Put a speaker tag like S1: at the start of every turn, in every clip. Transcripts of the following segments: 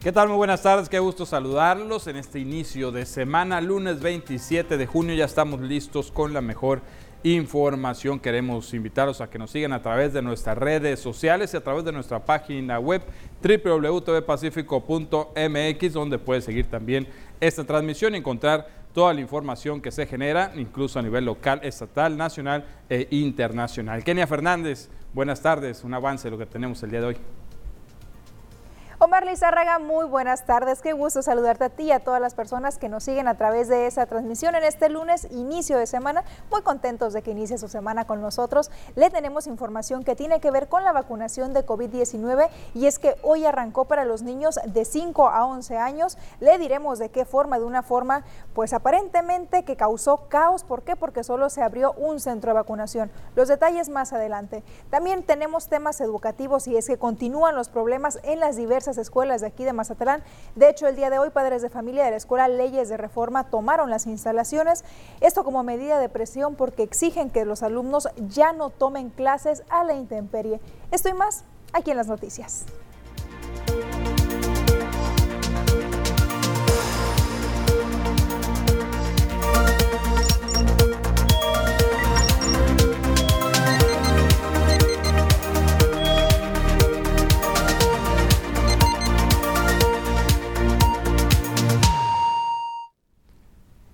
S1: ¿Qué tal? Muy buenas tardes, qué gusto saludarlos en este inicio de semana, lunes 27 de junio, ya estamos listos con la mejor información. Queremos invitarlos a que nos sigan a través de nuestras redes sociales y a través de nuestra página web www.tvpacifico.mx, donde puede seguir también esta transmisión y encontrar toda la información que se genera, incluso a nivel local, estatal, nacional e internacional. Kenia Fernández, buenas tardes, un avance de lo que tenemos el día de hoy.
S2: Omar Lizárraga, muy buenas tardes. Qué gusto saludarte a ti y a todas las personas que nos siguen a través de esa transmisión en este lunes, inicio de semana. Muy contentos de que inicie su semana con nosotros. Le tenemos información que tiene que ver con la vacunación de COVID-19 y es que hoy arrancó para los niños de 5 a 11 años. Le diremos de qué forma, de una forma pues aparentemente que causó caos. ¿Por qué? Porque solo se abrió un centro de vacunación. Los detalles más adelante. También tenemos temas educativos y es que continúan los problemas en las diversas escuelas de aquí de Mazatlán. De hecho, el día de hoy, padres de familia de la Escuela Leyes de Reforma tomaron las instalaciones, esto como medida de presión porque exigen que los alumnos ya no tomen clases a la intemperie. Esto y más aquí en las noticias.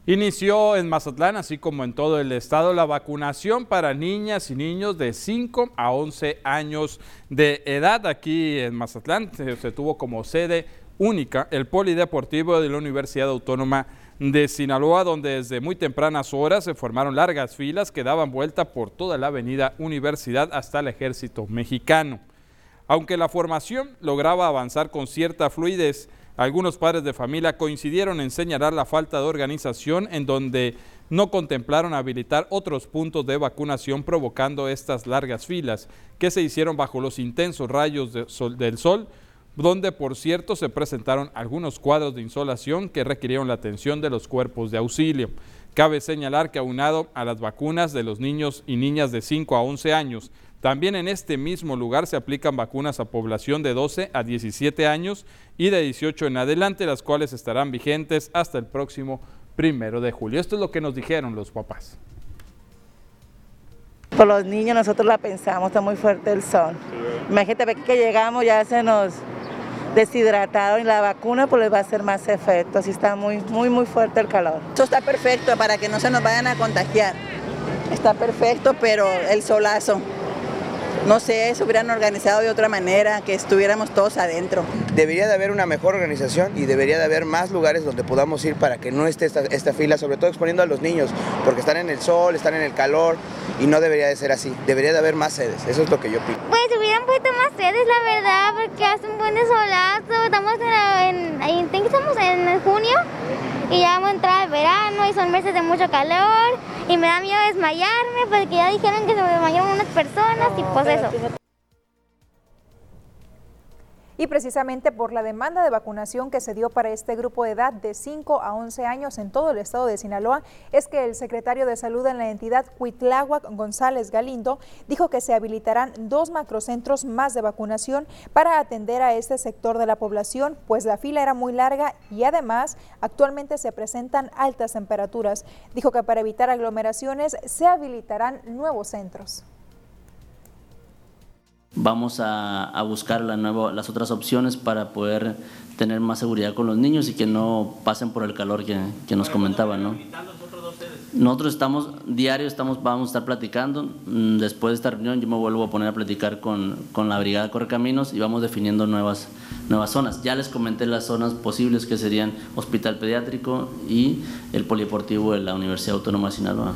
S1: Inició en Mazatlán, así como en todo el estado, la vacunación para niñas y niños de 5 a 11 años de edad. Aquí en Mazatlán se, tuvo como sede única el Polideportivo de la Universidad Autónoma de Sinaloa, donde desde muy tempranas horas se formaron largas filas que daban vuelta por toda la avenida Universidad hasta el Ejército Mexicano. Aunque la formación lograba avanzar con cierta fluidez, algunos padres de familia coincidieron en señalar la falta de organización en donde no contemplaron habilitar otros puntos de vacunación provocando estas largas filas que se hicieron bajo los intensos rayos del sol, donde por cierto se presentaron algunos cuadros de insolación que requirieron la atención de los cuerpos de auxilio. Cabe señalar que aunado a las vacunas de los niños y niñas de 5 a 11 años, también en este mismo lugar se aplican vacunas a población de 12 a 17 años y de 18 en adelante, las cuales estarán vigentes hasta el próximo primero de julio. Esto es lo que nos dijeron los papás.
S3: Por los niños nosotros la pensamos, está muy fuerte el sol. Imagínate que llegamos ya se nos deshidrataron y la vacuna pues les va a hacer más efecto, así está muy, muy, muy fuerte el calor.
S4: Esto está perfecto para que no se nos vayan a contagiar. Está perfecto, pero el solazo no sé, se hubieran organizado de otra manera, que estuviéramos todos adentro.
S5: Debería de haber una mejor organización y debería de haber más lugares donde podamos ir para que no esté esta, esta fila, sobre todo exponiendo a los niños, porque están en el sol, están en el calor y no debería de ser así. Debería de haber más sedes, eso es lo que yo pido.
S6: Hubieran puesto más sedes, la verdad, porque hace un buen desolazo. Estamos en, en, estamos en junio y ya vamos a entrar al verano y son meses de mucho calor y me da miedo desmayarme porque ya dijeron que se me desmayaron unas personas y pues eso.
S2: Y precisamente por la demanda de vacunación que se dio para este grupo de edad de 5 a 11 años en todo el estado de Sinaloa, es que el secretario de Salud en la entidad, Cuitláhuac González Galindo, dijo que se habilitarán dos macrocentros más de vacunación para atender a este sector de la población, pues la fila era muy larga y además actualmente se presentan altas temperaturas. Dijo que para evitar aglomeraciones se habilitarán nuevos centros
S7: vamos a, buscar la las otras opciones para poder tener más seguridad con los niños y que no pasen por el calor que, que nos comentaban. ¿no? Nosotros estamos, diario estamos, vamos a estar platicando, mm, después de esta reunión yo me vuelvo a poner a platicar con, con la Brigada Correcaminos y vamos definiendo nuevas, nuevas zonas. Ya les comenté las zonas posibles que serían Hospital Pediátrico y el Polideportivo de la Universidad Autónoma de Sinaloa.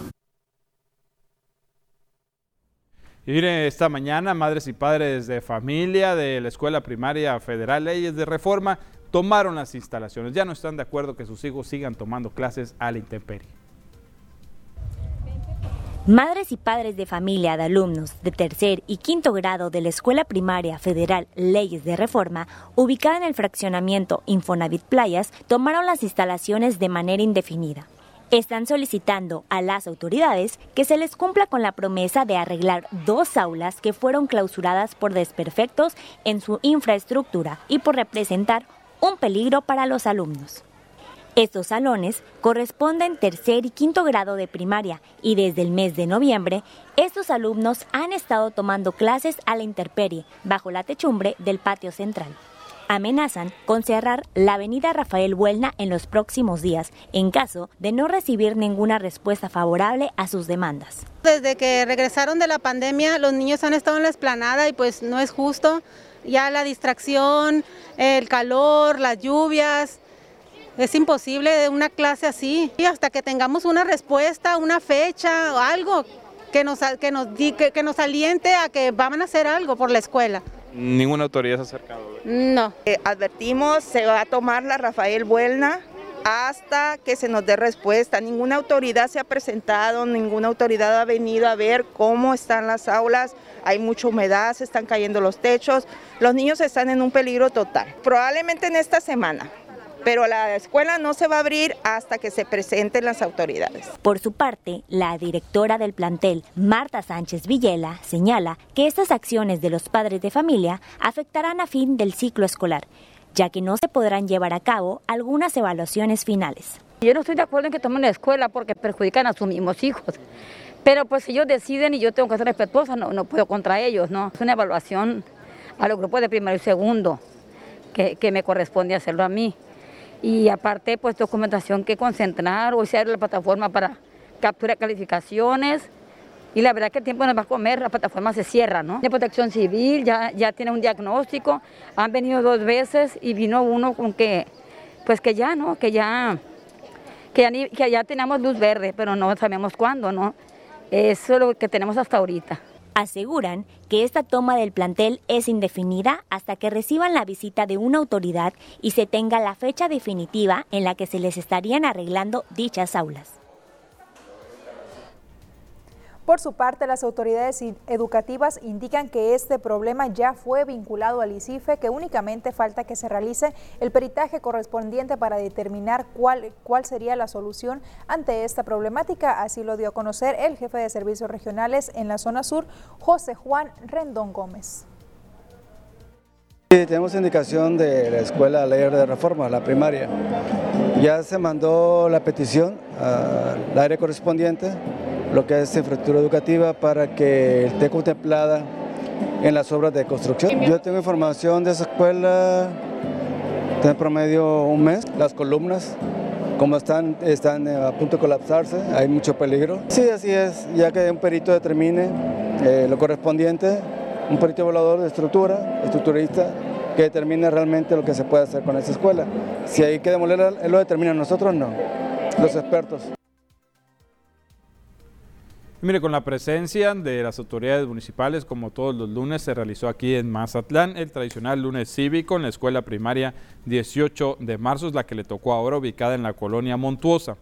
S1: Y esta mañana madres y padres de familia de la Escuela Primaria Federal Leyes de Reforma tomaron las instalaciones. Ya no están de acuerdo que sus hijos sigan tomando clases a la intemperie.
S8: Madres y padres de familia de alumnos de tercer y quinto grado de la Escuela Primaria Federal Leyes de Reforma, ubicada en el fraccionamiento Infonavit Playas, tomaron las instalaciones de manera indefinida están solicitando a las autoridades que se les cumpla con la promesa de arreglar dos aulas que fueron clausuradas por desperfectos en su infraestructura y por representar un peligro para los alumnos. Estos salones corresponden tercer y quinto grado de primaria y desde el mes de noviembre estos alumnos han estado tomando clases a la intemperie bajo la techumbre del patio central. Amenazan con cerrar la avenida Rafael Buelna en los próximos días en caso de no recibir ninguna respuesta favorable a sus demandas.
S9: Desde que regresaron de la pandemia los niños han estado en la esplanada y pues no es justo. Ya la distracción, el calor, las lluvias, es imposible una clase así. Y hasta que tengamos una respuesta, una fecha o algo que nos, que nos, que, nos aliente a que van a hacer algo por la escuela.
S1: ¿Ninguna autoridad se ha acercado?
S9: No.
S10: Eh, advertimos, se va a tomar la Rafael Buelna hasta que se nos dé respuesta. Ninguna autoridad se ha presentado, ninguna autoridad ha venido a ver cómo están las aulas. Hay mucha humedad, se están cayendo los techos. Los niños están en un peligro total. Probablemente en esta semana pero la escuela no se va a abrir hasta que se presenten las autoridades.
S8: Por su parte, la directora del plantel, Marta Sánchez Villela, señala que estas acciones de los padres de familia afectarán a fin del ciclo escolar, ya que no se podrán llevar a cabo algunas evaluaciones finales.
S11: Yo no estoy de acuerdo en que tomen la escuela porque perjudican a sus mismos hijos. Pero pues ellos deciden y yo tengo que ser respetuosa, no, no puedo contra ellos, ¿no? Es una evaluación a los grupos de primero y segundo que, que me corresponde hacerlo a mí y aparte pues documentación que concentrar, o sea, la plataforma para captura de calificaciones y la verdad que el tiempo nos va a comer, la plataforma se cierra, ¿no? De protección civil ya, ya tiene un diagnóstico, han venido dos veces y vino uno con que, pues que ya, ¿no? Que ya, que ya, que ya tenemos luz verde, pero no sabemos cuándo, ¿no? Eso es lo que tenemos hasta ahorita.
S8: Aseguran que esta toma del plantel es indefinida hasta que reciban la visita de una autoridad y se tenga la fecha definitiva en la que se les estarían arreglando dichas aulas.
S2: Por su parte, las autoridades educativas indican que este problema ya fue vinculado al ICIFE, que únicamente falta que se realice el peritaje correspondiente para determinar cuál, cuál sería la solución ante esta problemática. Así lo dio a conocer el jefe de servicios regionales en la zona sur, José Juan Rendón Gómez.
S12: Sí, tenemos indicación de la Escuela Leer de Reforma, la primaria. Ya se mandó la petición al área correspondiente lo que es infraestructura educativa para que esté contemplada en las obras de construcción. Yo tengo información de esa escuela, en promedio un mes, las columnas como están, están a punto de colapsarse, hay mucho peligro. Sí, así es, ya que un perito determine eh, lo correspondiente, un perito evaluador de estructura, estructurista, que determine realmente lo que se puede hacer con esa escuela. Si hay que demolerla, él lo determina, nosotros no, los expertos.
S1: Mire, con la presencia de las autoridades municipales, como todos los lunes, se realizó aquí en Mazatlán el tradicional lunes cívico en la escuela primaria 18 de marzo, es la que le tocó ahora, ubicada en la colonia Montuosa.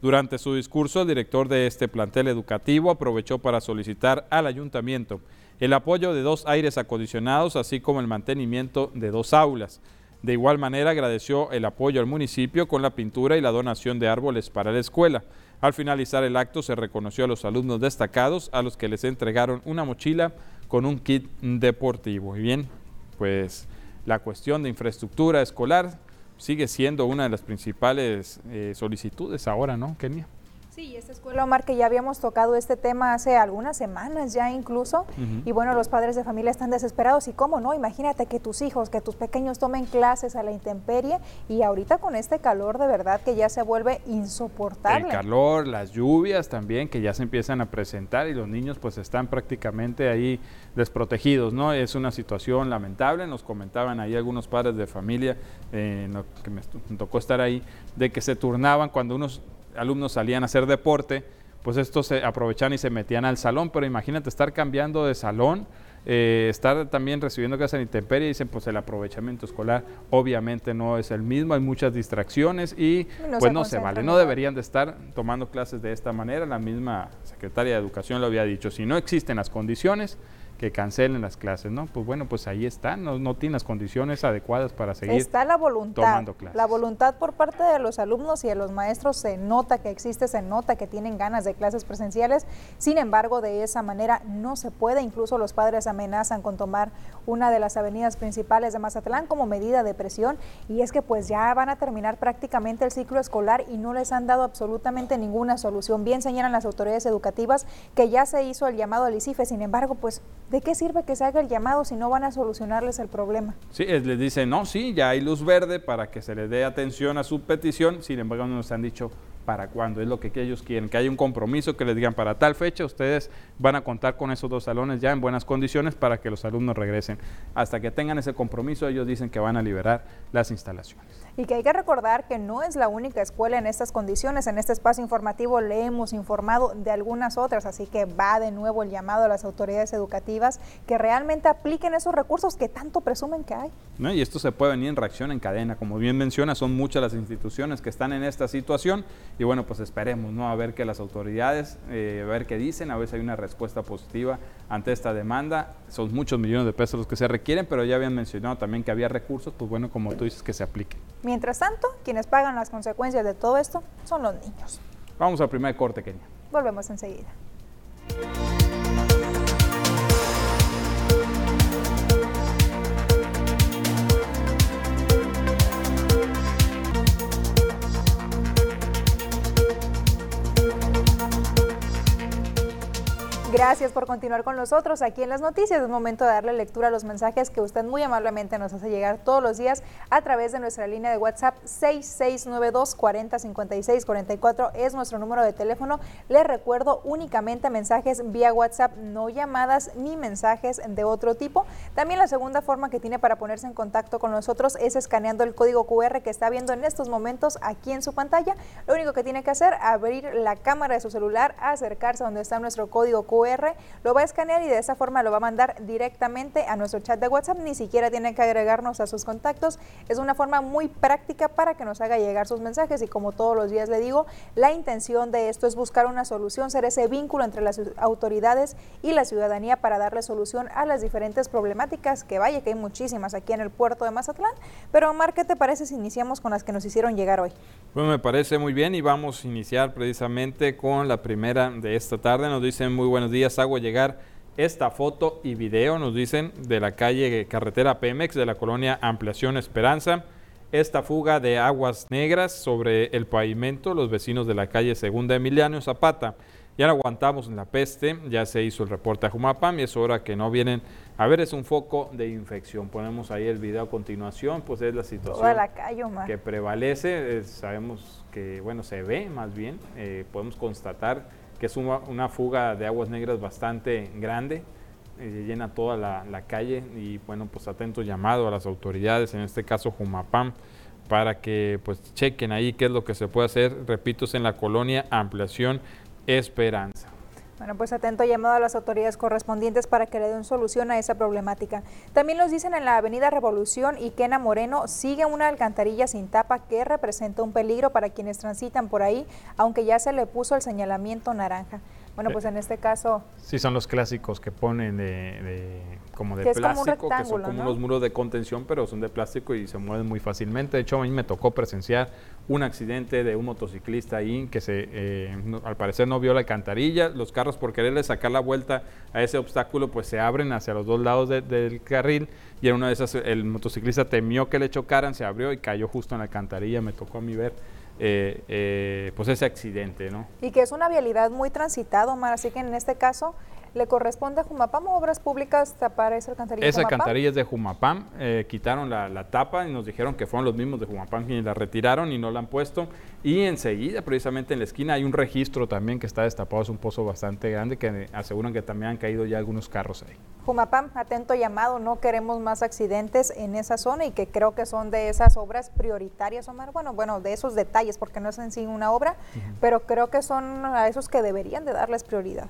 S1: Durante su discurso, el director de este plantel educativo aprovechó para solicitar al ayuntamiento el apoyo de dos aires acondicionados, así como el mantenimiento de dos aulas. De igual manera, agradeció el apoyo al municipio con la pintura y la donación de árboles para la escuela. Al finalizar el acto se reconoció a los alumnos destacados a los que les entregaron una mochila con un kit deportivo. Y bien, pues la cuestión de infraestructura escolar sigue siendo una de las principales eh, solicitudes ahora, ¿no, Kenia?
S2: Sí, esta escuela, Omar, que ya habíamos tocado este tema hace algunas semanas ya incluso, y bueno, los padres de familia están desesperados, y cómo no, imagínate que tus hijos, que tus pequeños tomen clases a la intemperie, y ahorita con este calor de verdad que ya se vuelve insoportable.
S1: El calor, las lluvias también, que ya se empiezan a presentar, y los niños pues están prácticamente ahí desprotegidos, ¿no? Es una situación lamentable, nos comentaban ahí algunos padres de familia, eh, que me tocó estar ahí, de que se turnaban cuando unos alumnos salían a hacer deporte, pues estos se aprovechaban y se metían al salón, pero imagínate estar cambiando de salón, eh, estar también recibiendo clases en intemperie, dicen pues el aprovechamiento escolar obviamente no es el mismo, hay muchas distracciones y pues no se vale, no deberían de estar tomando clases de esta manera, la misma secretaria de Educación lo había dicho, si no existen las condiciones, que cancelen las clases, ¿no? Pues bueno, pues ahí está, no, no tiene las condiciones adecuadas para seguir
S2: Está la voluntad,
S1: tomando clases.
S2: la voluntad por parte de los alumnos y de los maestros se nota que existe, se nota que tienen ganas de clases presenciales, sin embargo, de esa manera no se puede, incluso los padres amenazan con tomar una de las avenidas principales de Mazatlán como medida de presión y es que pues ya van a terminar prácticamente el ciclo escolar y no les han dado absolutamente ninguna solución. Bien señalan las autoridades educativas que ya se hizo el llamado al ICIFE, sin embargo, pues ¿de qué sirve que se haga el llamado si no van a solucionarles el problema?
S1: Sí, es- les dicen, no, sí, ya hay luz verde para que se les dé atención a su petición, sin embargo no nos han dicho para cuándo, es lo que ellos quieren, que haya un compromiso, que les digan para tal fecha ustedes van a contar con esos dos salones ya en buenas condiciones para que los alumnos regresen. Hasta que tengan ese compromiso ellos dicen que van a liberar las instalaciones.
S2: Y que hay que recordar que no es la única escuela en estas condiciones. En este espacio informativo le hemos informado de algunas otras, así que va de nuevo el llamado a las autoridades educativas que realmente apliquen esos recursos que tanto presumen que hay.
S1: ¿no? Y esto se puede venir en reacción en cadena. Como bien menciona, son muchas las instituciones que están en esta situación y bueno, pues esperemos, ¿no? A ver que las autoridades, eh, a ver qué dicen, a ver si hay una respuesta positiva ante esta demanda. Son muchos millones de pesos los que se requieren, pero ya habían mencionado también que había recursos, pues bueno, como tú dices, que se apliquen.
S2: Mientras tanto, quienes pagan las consecuencias de todo esto son los niños.
S1: Vamos al primer corte, Kenia.
S2: Volvemos enseguida. Gracias por continuar con nosotros aquí en las noticias. Es momento de darle lectura a los mensajes que usted muy amablemente nos hace llegar todos los días a través de nuestra línea de WhatsApp 6692 4056 44 es nuestro número de teléfono. Les recuerdo únicamente mensajes vía WhatsApp, no llamadas ni mensajes de otro tipo. También la segunda forma que tiene para ponerse en contacto con nosotros es escaneando el código QR que está viendo en estos momentos aquí en su pantalla. Lo único que tiene que hacer, abrir la cámara de su celular, acercarse a donde está nuestro código QR, lo va a escanear y de esa forma lo va a mandar directamente a nuestro chat de WhatsApp. Ni siquiera tiene que agregarnos a sus contactos. Es una forma muy práctica para que nos haga llegar sus mensajes y como todos los días le digo, la intención de esto es buscar una solución, ser ese vínculo entre las autoridades y la ciudadanía para darle solución a las diferentes problemáticas que vaya, que hay muchísimas aquí en el puerto de Mazatlán. Pero Omar, ¿qué te parece si iniciamos con las que nos hicieron llegar hoy?
S1: Bueno, me parece muy bien y vamos a iniciar precisamente con la primera de esta tarde. Nos dicen muy buenos días, hago llegar esta foto y video, nos dicen, de la calle Carretera Pemex de la colonia Ampliación Esperanza. Esta fuga de aguas negras sobre el pavimento, los vecinos de la calle Segunda Emiliano Zapata. Ya no aguantamos en la peste, ya se hizo el reporte a Jumapam y es hora que no vienen. A ver, es un foco de infección. Ponemos ahí el video a continuación, pues es la situación
S2: la calle,
S1: que prevalece, eh, sabemos que, bueno, se ve más bien, eh, podemos constatar que es una, una fuga de aguas negras bastante grande, eh, llena toda la, la calle y, bueno, pues atento llamado a las autoridades, en este caso Jumapam, para que pues chequen ahí qué es lo que se puede hacer, repito, es en la colonia Ampliación Esperanza.
S2: Bueno, pues atento llamado a las autoridades correspondientes para que le den solución a esa problemática. También nos dicen en la avenida Revolución y Quena Moreno sigue una alcantarilla sin tapa que representa un peligro para quienes transitan por ahí, aunque ya se le puso el señalamiento naranja. Bueno, pues en este caso
S1: Sí, son los clásicos que ponen de, de- como de
S2: Que como
S1: plástico, que son como
S2: ¿no?
S1: unos muros de contención, pero son de plástico y se mueven muy fácilmente. De hecho, a mí me tocó presenciar un accidente de un motociclista ahí que se, eh, no- al parecer no vio la alcantarilla. Los carros por quererle sacar la vuelta a ese obstáculo, pues se abren hacia los dos lados de- del carril y en una de esas el motociclista temió que le chocaran, se abrió y cayó justo en la alcantarilla. Me tocó a mí ver eh, eh, pues ese accidente, ¿no?
S2: y que es una vialidad muy transitada, Omar, así que en este caso le corresponde a Jumapam o Obras Públicas tapar esa alcantarilla.
S1: Esa alcantarilla es de Jumapam, eh, quitaron la, la tapa y nos dijeron que fueron los mismos de Jumapam quienes la retiraron y no la han puesto. Y enseguida, precisamente en la esquina, hay un registro también que está destapado, es un pozo bastante grande que aseguran que también han caído ya algunos carros ahí.
S2: Jumapam, atento llamado, no queremos más accidentes en esa zona y que creo que son de esas obras prioritarias, Omar. Bueno, bueno, de esos detalles, porque no es en sí una obra, pero creo que son a esos que deberían de darles prioridad.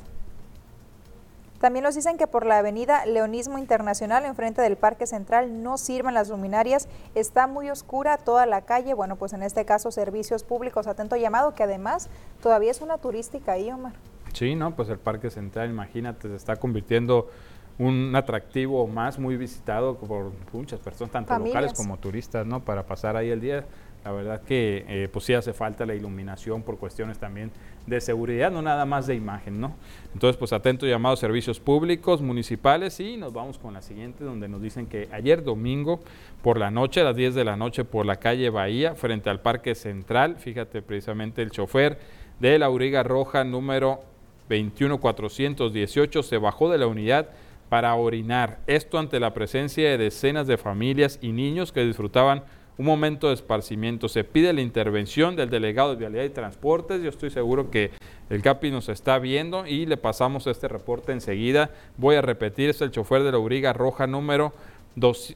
S2: También nos dicen que por la avenida Leonismo Internacional, enfrente del Parque Central, no sirven las luminarias, está muy oscura toda la calle. Bueno, pues en este caso, servicios públicos, atento llamado, que además todavía es una turística ahí, Omar.
S1: Sí, ¿no? Pues el Parque Central, imagínate, se está convirtiendo un atractivo más muy visitado por muchas personas, tanto locales como turistas, ¿no? Para pasar ahí el día. La verdad que eh, pues sí hace falta la iluminación por cuestiones también de seguridad, no nada más de imagen, ¿no? Entonces, pues atento llamado servicios públicos, municipales y nos vamos con la siguiente donde nos dicen que ayer domingo por la noche, a las 10 de la noche por la calle Bahía, frente al Parque Central, fíjate precisamente el chofer de la Auriga Roja número 21418 se bajó de la unidad para orinar. Esto ante la presencia de decenas de familias y niños que disfrutaban un momento de esparcimiento. Se pide la intervención del delegado de Vialidad y Transportes. Yo estoy seguro que el CAPI nos está viendo y le pasamos este reporte enseguida. Voy a repetir, es el chofer de la Uriga Roja número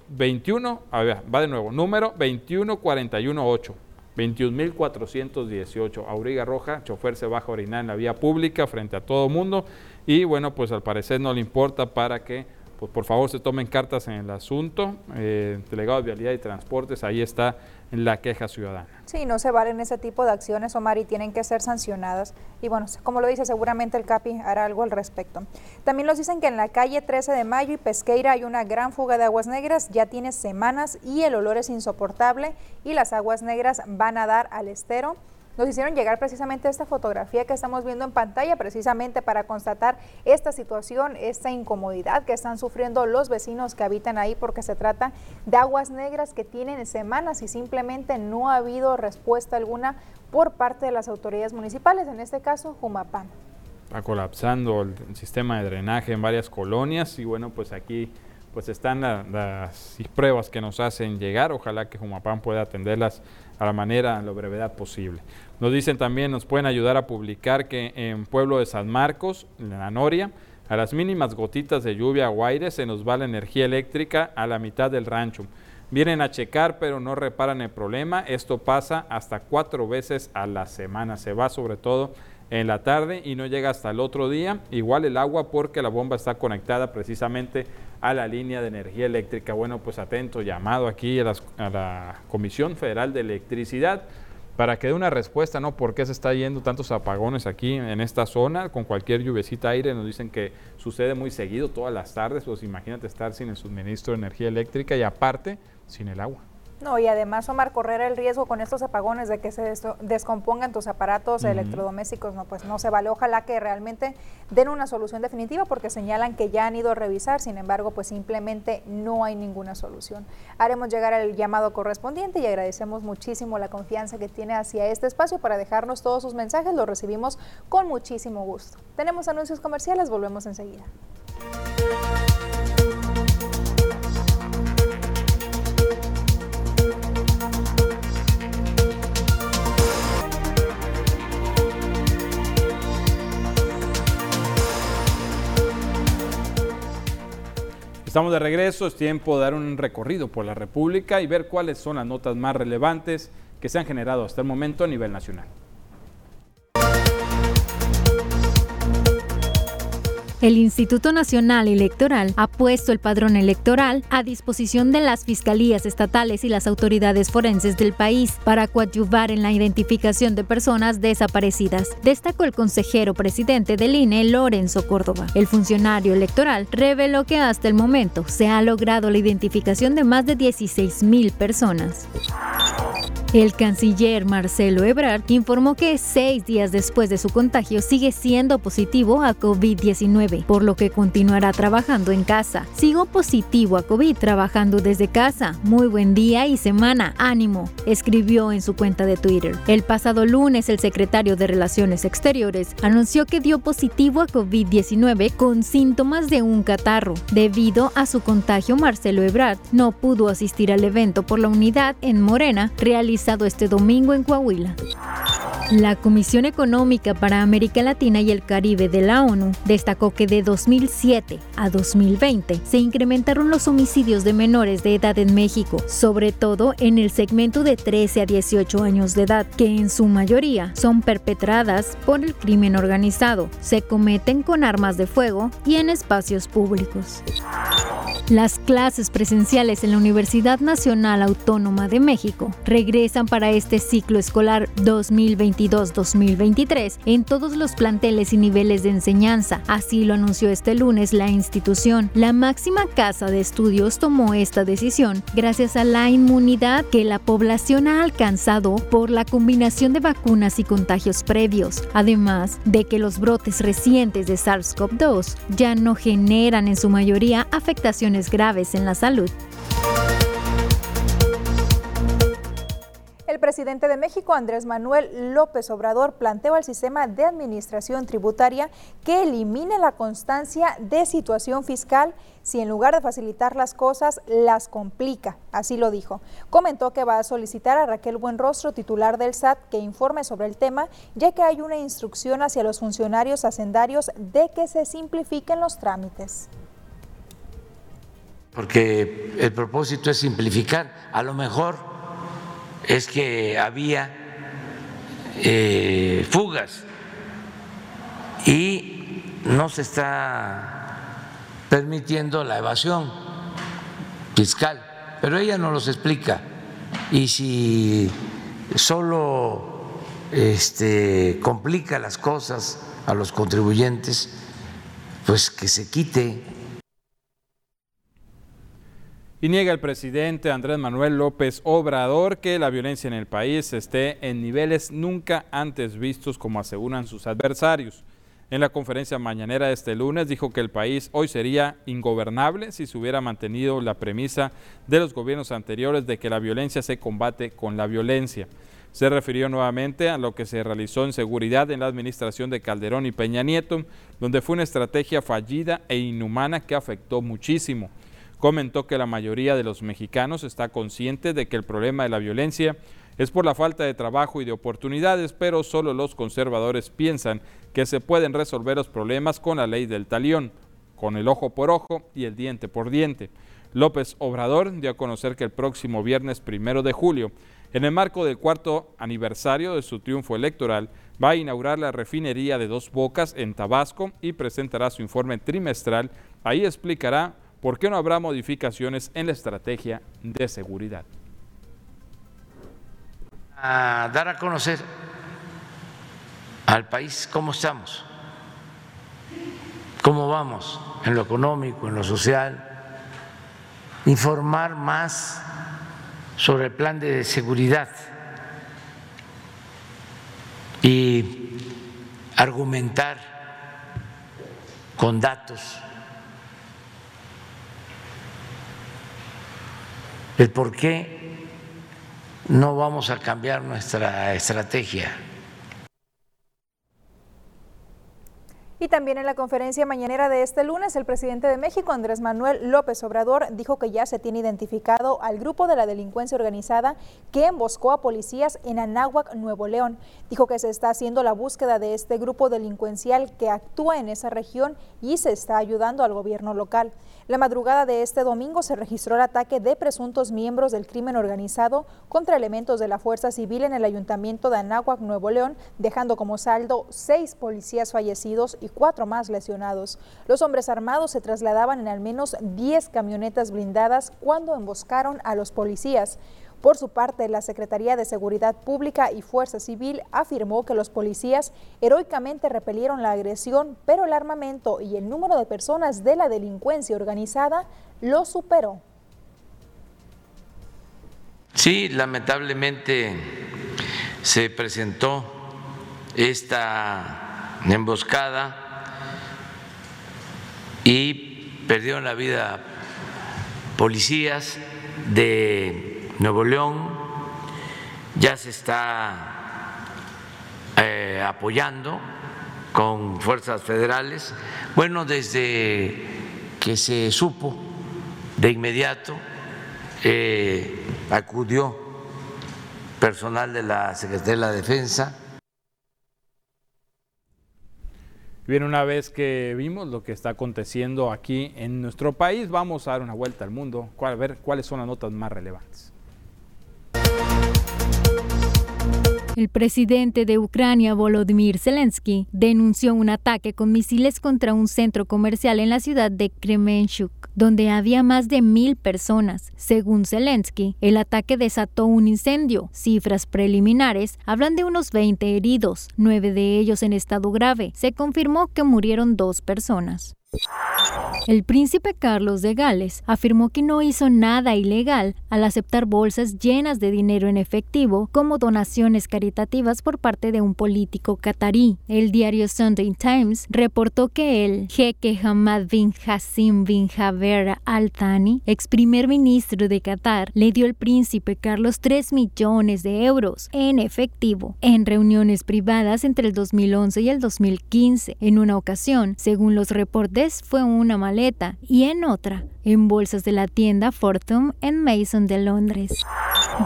S1: 21, a ver, va de nuevo, número 21418. 21.418. Auriga Roja, chofer se baja a orinar en la vía pública frente a todo mundo y bueno, pues al parecer no le importa para que pues por favor se tomen cartas en el asunto. Eh, delegado de Vialidad y Transportes, ahí está la queja ciudadana.
S2: Sí, no se valen ese tipo de acciones, Omar, y tienen que ser sancionadas. Y bueno, como lo dice, seguramente el CAPI hará algo al respecto. También nos dicen que en la calle 13 de Mayo y Pesqueira hay una gran fuga de aguas negras, ya tiene semanas y el olor es insoportable y las aguas negras van a dar al estero nos hicieron llegar precisamente esta fotografía que estamos viendo en pantalla, precisamente para constatar esta situación, esta incomodidad que están sufriendo los vecinos que habitan ahí, porque se trata de aguas negras que tienen semanas y simplemente no ha habido respuesta alguna por parte de las autoridades municipales, en este caso Jumapán.
S1: Está colapsando el sistema de drenaje en varias colonias y bueno, pues aquí pues están las pruebas que nos hacen llegar. Ojalá que Jumapán pueda atenderlas a la manera, a la brevedad posible. Nos dicen también, nos pueden ayudar a publicar que en Pueblo de San Marcos, en la Noria, a las mínimas gotitas de lluvia o aire se nos va la energía eléctrica a la mitad del rancho. Vienen a checar, pero no reparan el problema. Esto pasa hasta cuatro veces a la semana. Se va sobre todo en la tarde y no llega hasta el otro día. Igual el agua porque la bomba está conectada precisamente a la línea de energía eléctrica. Bueno, pues atento, llamado aquí a, la Comisión Federal de Electricidad para que dé una respuesta, ¿no? ¿Por qué se está yendo tantos apagones aquí en esta zona? Con cualquier lluvecita aire nos dicen que sucede muy seguido todas las tardes, pues imagínate estar sin el suministro de energía eléctrica y aparte sin el agua.
S2: No, y además, Omar, correr el riesgo con estos apagones de que se descompongan tus aparatos electrodomésticos, no, pues no se vale. Ojalá que realmente den una solución definitiva porque señalan que ya han ido a revisar, sin embargo, pues simplemente no hay ninguna solución. Haremos llegar el llamado correspondiente y agradecemos muchísimo la confianza que tiene hacia este espacio para dejarnos todos sus mensajes, los recibimos con muchísimo gusto. Tenemos anuncios comerciales, volvemos enseguida.
S1: Estamos de regreso, es tiempo de dar un recorrido por la República y ver cuáles son las notas más relevantes que se han generado hasta el momento a nivel nacional.
S13: El Instituto Nacional Electoral ha puesto el padrón electoral a disposición de las fiscalías estatales y las autoridades forenses del país para coadyuvar en la identificación de personas desaparecidas, destacó el consejero presidente del INE, Lorenzo Córdoba. El funcionario electoral reveló que hasta el momento se ha logrado la identificación de más de 16 mil personas. El canciller Marcelo Ebrard informó que seis días después de su contagio sigue siendo positivo a COVID-19, por lo que continuará trabajando en casa. Sigo positivo a COVID trabajando desde casa. Muy buen día y semana. Ánimo, escribió en su cuenta de Twitter. El pasado lunes el secretario de Relaciones Exteriores anunció que dio positivo a COVID-19 con síntomas de un catarro. Debido a su contagio, Marcelo Ebrard no pudo asistir al evento por la unidad en Morena realizado este domingo en Coahuila. La Comisión Económica para América Latina y el Caribe de la ONU destacó que de 2007 a 2020 se incrementaron los homicidios de menores de edad en México, sobre todo en el segmento de 13 a 18 años de edad, que en su mayoría son perpetradas por el crimen organizado, se cometen con armas de fuego y en espacios públicos. Las clases presenciales en la Universidad Nacional Autónoma de México regresan para este ciclo escolar 2022-2023 en todos los planteles y niveles de enseñanza. Así lo anunció este lunes la institución. La máxima casa de estudios tomó esta decisión gracias a la inmunidad que la población ha alcanzado por la combinación de vacunas y contagios previos, además de que los brotes recientes de SARS-CoV-2 ya no generan en su mayoría afectaciones graves en la salud.
S2: El presidente de México, Andrés Manuel López Obrador, planteó al sistema de administración tributaria que elimine la constancia de situación fiscal si en lugar de facilitar las cosas, las complica. Así lo dijo. Comentó que va a solicitar a Raquel Buenrostro, titular del SAT, que informe sobre el tema, ya que hay una instrucción hacia los funcionarios hacendarios de que se simplifiquen los trámites
S14: porque el propósito es simplificar. A lo mejor es que había eh, fugas y no se está permitiendo la evasión fiscal, pero ella no los explica. Y si solo este, complica las cosas a los contribuyentes, pues que se quite
S1: y niega el presidente Andrés Manuel López Obrador que la violencia en el país esté en niveles nunca antes vistos como aseguran sus adversarios. En la conferencia mañanera de este lunes dijo que el país hoy sería ingobernable si se hubiera mantenido la premisa de los gobiernos anteriores de que la violencia se combate con la violencia. Se refirió nuevamente a lo que se realizó en seguridad en la administración de Calderón y Peña Nieto, donde fue una estrategia fallida e inhumana que afectó muchísimo. Comentó que la mayoría de los mexicanos está consciente de que el problema de la violencia es por la falta de trabajo y de oportunidades, pero solo los conservadores piensan que se pueden resolver los problemas con la ley del talión, con el ojo por ojo y el diente por diente. López Obrador dio a conocer que el próximo viernes primero de julio, en el marco del cuarto aniversario de su triunfo electoral, va a inaugurar la refinería de Dos Bocas en Tabasco y presentará su informe trimestral. Ahí explicará ¿por qué no habrá modificaciones en la estrategia de seguridad?
S14: A dar a conocer al país cómo estamos, cómo vamos en lo económico, en lo social, informar más sobre el plan de seguridad y argumentar con datos el por qué no vamos a cambiar nuestra estrategia.
S2: Y también en la conferencia mañanera de este lunes, el presidente de México, Andrés Manuel López Obrador, dijo que ya se tiene identificado al grupo de la delincuencia organizada que emboscó a policías en Anáhuac, Nuevo León. Dijo que se está haciendo la búsqueda de este grupo delincuencial que actúa en esa región y se está ayudando al gobierno local. La madrugada de este domingo se registró el ataque de presuntos miembros del crimen organizado contra elementos de la Fuerza Civil en el ayuntamiento de Anáhuac, Nuevo León, dejando como saldo seis policías fallecidos cuatro más lesionados. Los hombres armados se trasladaban en al menos 10 camionetas blindadas cuando emboscaron a los policías. Por su parte, la Secretaría de Seguridad Pública y Fuerza Civil afirmó que los policías heroicamente repelieron la agresión, pero el armamento y el número de personas de la delincuencia organizada lo superó.
S14: Sí, lamentablemente se presentó esta emboscada y perdieron la vida policías de Nuevo León ya se está eh, apoyando con fuerzas federales. Bueno, desde que se supo de inmediato, eh, acudió personal de la Secretaría de la Defensa.
S1: Bien, una vez que vimos lo que está aconteciendo aquí en nuestro país, vamos a dar una vuelta al mundo, a ver cuáles son las notas más relevantes.
S13: El presidente de Ucrania, Volodymyr Zelensky, denunció un ataque con misiles contra un centro comercial en la ciudad de Kremenchuk, donde había más de mil personas. Según Zelensky, el ataque desató un incendio. Cifras preliminares hablan de unos 20 heridos, nueve de ellos en estado grave. Se confirmó que murieron dos personas. El príncipe Carlos de Gales afirmó que no hizo nada ilegal al aceptar bolsas llenas de dinero en efectivo como donaciones caritativas por parte de un político catarí. El diario Sunday Times reportó que el jeque Hamad bin Hassim bin Jaber Al Thani, ex primer ministro de Qatar, le dio al príncipe Carlos 3 millones de euros en efectivo en reuniones privadas entre el 2011 y el 2015. En una ocasión, según los reportes fue una maleta y en otra en bolsas de la tienda Fortune en Mason de Londres.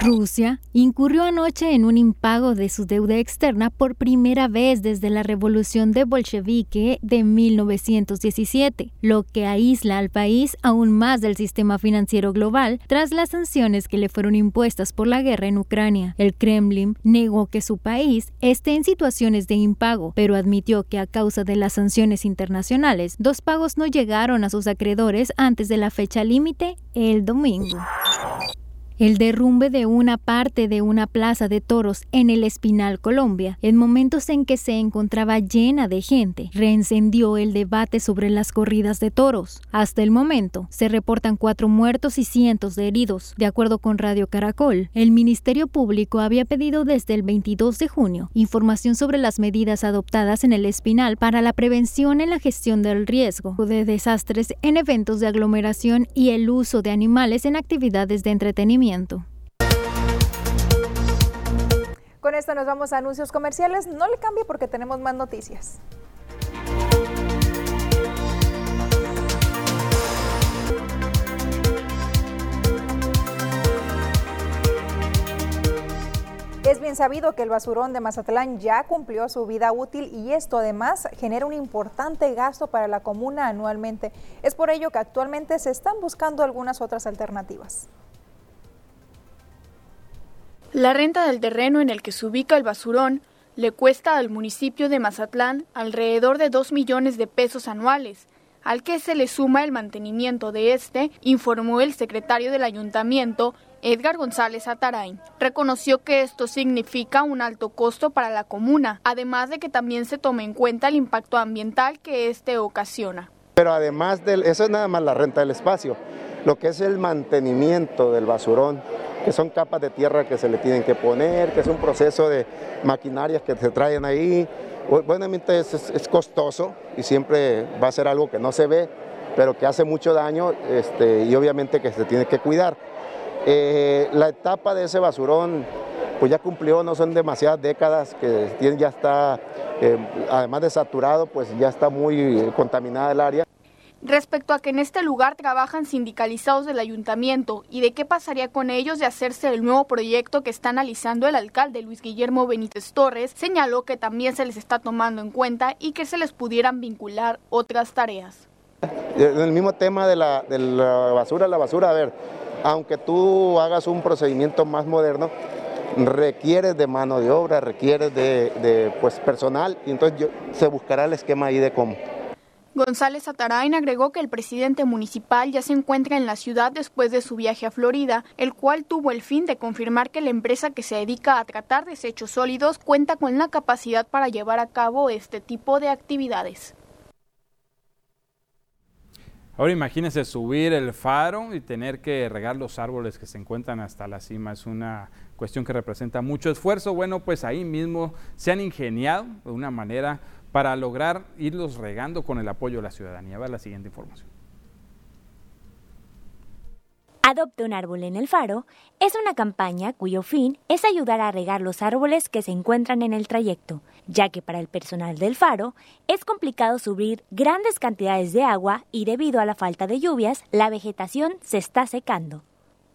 S13: Rusia incurrió anoche en un impago de su deuda externa por primera vez desde la revolución de bolchevique de 1917, lo que aísla al país aún más del sistema financiero global tras las sanciones que le fueron impuestas por la guerra en Ucrania. El Kremlin negó que su país esté en situaciones de impago, pero admitió que a causa de las sanciones internacionales, dos pagos no llegaron a sus acreedores antes de la fecha límite el domingo. El derrumbe de una parte de una plaza de toros en el Espinal, Colombia, en momentos en que se encontraba llena de gente, reencendió el debate sobre las corridas de toros. Hasta el momento, se reportan cuatro muertos y cientos de heridos. De acuerdo con Radio Caracol, el Ministerio Público había pedido desde el 22 de junio información sobre las medidas adoptadas en el Espinal para la prevención en la gestión del riesgo de desastres en eventos de aglomeración y el uso de animales en actividades de entretenimiento.
S2: Con esto nos vamos a anuncios comerciales. No le cambie porque tenemos más noticias. Es bien sabido que el basurón de Mazatlán ya cumplió su vida útil y esto además genera un importante gasto para la comuna anualmente. Es por ello que actualmente se están buscando algunas otras alternativas.
S15: La renta del terreno en el que se ubica el basurón le cuesta al municipio de Mazatlán alrededor de 2 millones de pesos anuales, al que se le suma el mantenimiento de este, informó el secretario del ayuntamiento, Edgar González Atarain. Reconoció que esto significa un alto costo para la comuna, además de que también se tome en cuenta el impacto ambiental que este ocasiona.
S16: Pero además de eso es nada más la renta del espacio, lo que es el mantenimiento del basurón, que son capas de tierra que se le tienen que poner, que es un proceso de maquinarias que se traen ahí. Buenamente es, costoso y siempre va a ser algo que no se ve, pero que hace mucho daño este, y obviamente que se tiene que cuidar. Eh, la etapa de ese basurón pues ya cumplió, no son demasiadas décadas, que ya está, eh, además de saturado, pues ya está muy contaminada el área
S15: respecto a que en este lugar trabajan sindicalizados del ayuntamiento y de qué pasaría con ellos de hacerse el nuevo proyecto que está analizando el alcalde Luis Guillermo Benítez Torres, señaló que también se les está tomando en cuenta y que se les pudieran vincular otras tareas.
S16: El mismo tema de la, basura, la basura, a ver, aunque tú hagas un procedimiento más moderno, requieres de mano de obra, requieres de, pues, personal, y entonces se buscará el esquema ahí de cómo.
S15: González Atarain agregó que el presidente municipal ya se encuentra en la ciudad después de su viaje a Florida, el cual tuvo el fin de confirmar que la empresa que se dedica a tratar desechos sólidos cuenta con la capacidad para llevar a cabo este tipo de actividades.
S1: Ahora imagínense subir el faro y tener que regar los árboles que se encuentran hasta la cima. Es una cuestión que representa mucho esfuerzo. Bueno, pues ahí mismo se han ingeniado de una manera para lograr irlos regando con el apoyo de la ciudadanía. Va la siguiente información.
S8: Adopte un árbol en el faro es una campaña cuyo fin es ayudar a regar los árboles que se encuentran en el trayecto, ya que para el personal del faro es complicado subir grandes cantidades de agua y debido a la falta de lluvias, la vegetación se está secando.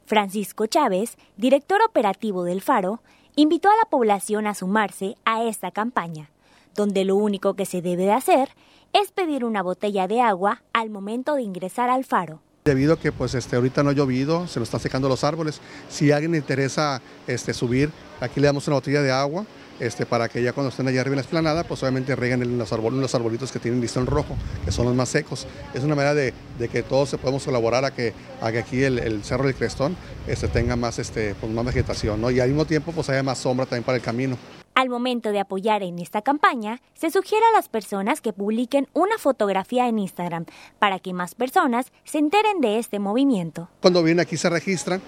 S8: Francisco Chávez, director operativo del faro, invitó a la población a sumarse a esta campaña donde lo único que se debe de hacer es pedir una botella de agua al momento de ingresar al faro.
S17: Debido a que pues este, ahorita no ha llovido, se nos están secando los árboles. Si alguien le interesa este, subir, aquí le damos una botella de agua este, para que ya cuando estén allá arriba en la esplanada, pues obviamente reguen en los, los arbolitos que tienen listón rojo, que son los más secos. Es una manera de, que todos se podemos colaborar a que, a que aquí el, Cerro del Crestón este, tenga más, este, pues, más vegetación ¿no? y al mismo tiempo pues haya más sombra también para el camino.
S8: Al momento de apoyar en esta campaña, se sugiere a las personas que publiquen una fotografía en Instagram para que más personas se enteren de este movimiento.
S17: Cuando vienen aquí se registran,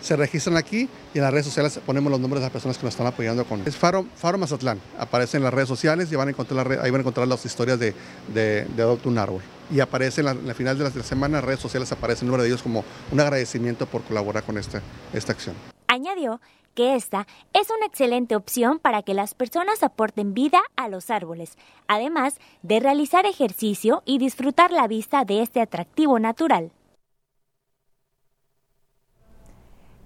S17: se registran aquí y en las redes sociales ponemos los nombres de las personas que nos están apoyando con. Es Faro, Faro Mazatlán, aparece en las redes sociales y van a encontrar ahí van a encontrar las historias de, de, Adopta un Árbol. Y aparece en la, final de la, semana, en las redes sociales aparece el nombre de ellos como un agradecimiento por colaborar con esta, esta acción.
S8: Añadió que esta es una excelente opción para que las personas aporten vida a los árboles, además de realizar ejercicio y disfrutar la vista de este atractivo natural.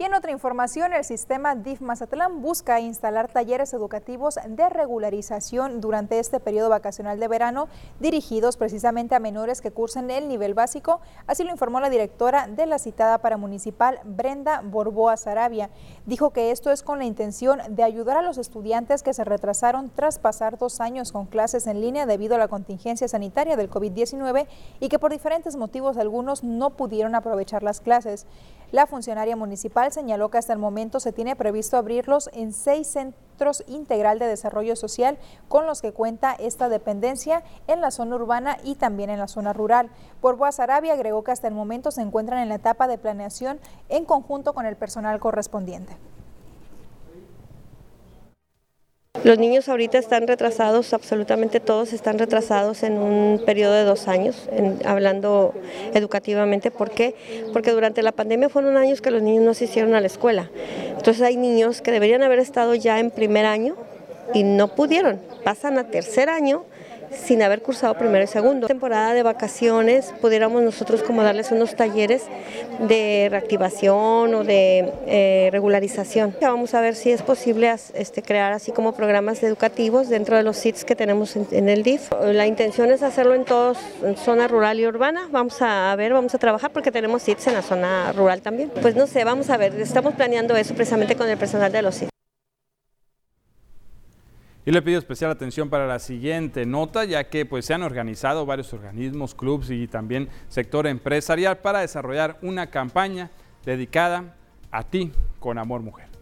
S2: Y en otra información, el sistema DIF Mazatlán busca instalar talleres educativos de regularización durante este periodo vacacional de verano dirigidos precisamente a menores que cursen el nivel básico, así lo informó la directora de la citada paramunicipal, Brenda Borboa Sarabia. Dijo que esto es con la intención de ayudar a los estudiantes que se retrasaron tras pasar dos años con clases en línea debido a la contingencia sanitaria del COVID-19 y que por diferentes motivos algunos no pudieron aprovechar las clases. La funcionaria municipal señaló que hasta el momento se tiene previsto abrirlos en seis centros integral de desarrollo social con los que cuenta esta dependencia en la zona urbana y también en la zona rural. Por Arabia agregó que hasta el momento se encuentran en la etapa de planeación en conjunto con el personal correspondiente.
S18: Los niños ahorita están retrasados, absolutamente todos están retrasados en un periodo de dos años, hablando educativamente. ¿Por qué? Porque durante la pandemia fueron años que los niños no se hicieron a la escuela. Entonces hay niños que deberían haber estado ya en primer año y no pudieron. Pasan a tercer año sin haber cursado primero y segundo. Temporada de vacaciones, pudiéramos nosotros como darles unos talleres de reactivación o de eh, regularización. Vamos a ver si es posible este, crear así como programas educativos dentro de los sitios que tenemos en, el DIF. La intención es hacerlo en todos, en zona rural y urbana. Vamos a ver, vamos a trabajar porque tenemos sitios en la zona rural también. Pues no sé, vamos a ver, estamos planeando eso precisamente con el personal de los sitios.
S1: Y le pido especial atención para la siguiente nota, ya que pues, se han organizado varios organismos, clubes y también sector empresarial para desarrollar una campaña dedicada a ti con Amor Mujer.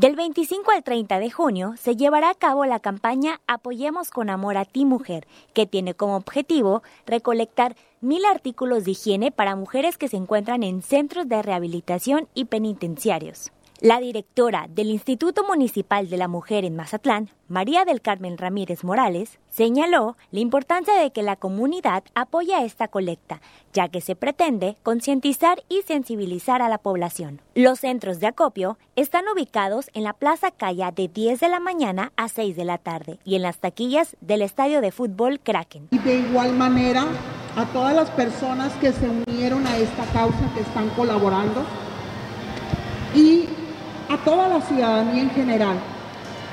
S8: Del 25 al 30 de junio se llevará a cabo la campaña Apoyemos con Amor a ti Mujer, que tiene como objetivo recolectar mil artículos de higiene para mujeres que se encuentran en centros de rehabilitación y penitenciarios. La directora del Instituto Municipal de la Mujer en Mazatlán, María del Carmen Ramírez Morales, señaló la importancia de que la comunidad apoye esta colecta, ya que se pretende concientizar y sensibilizar a la población. Los centros de acopio están ubicados en la Plaza Calla de 10 de la mañana a 6 de la tarde y en las taquillas del estadio de fútbol Kraken.
S19: Y de igual manera a todas las personas que se unieron a esta causa, que están colaborando a toda la ciudadanía en general.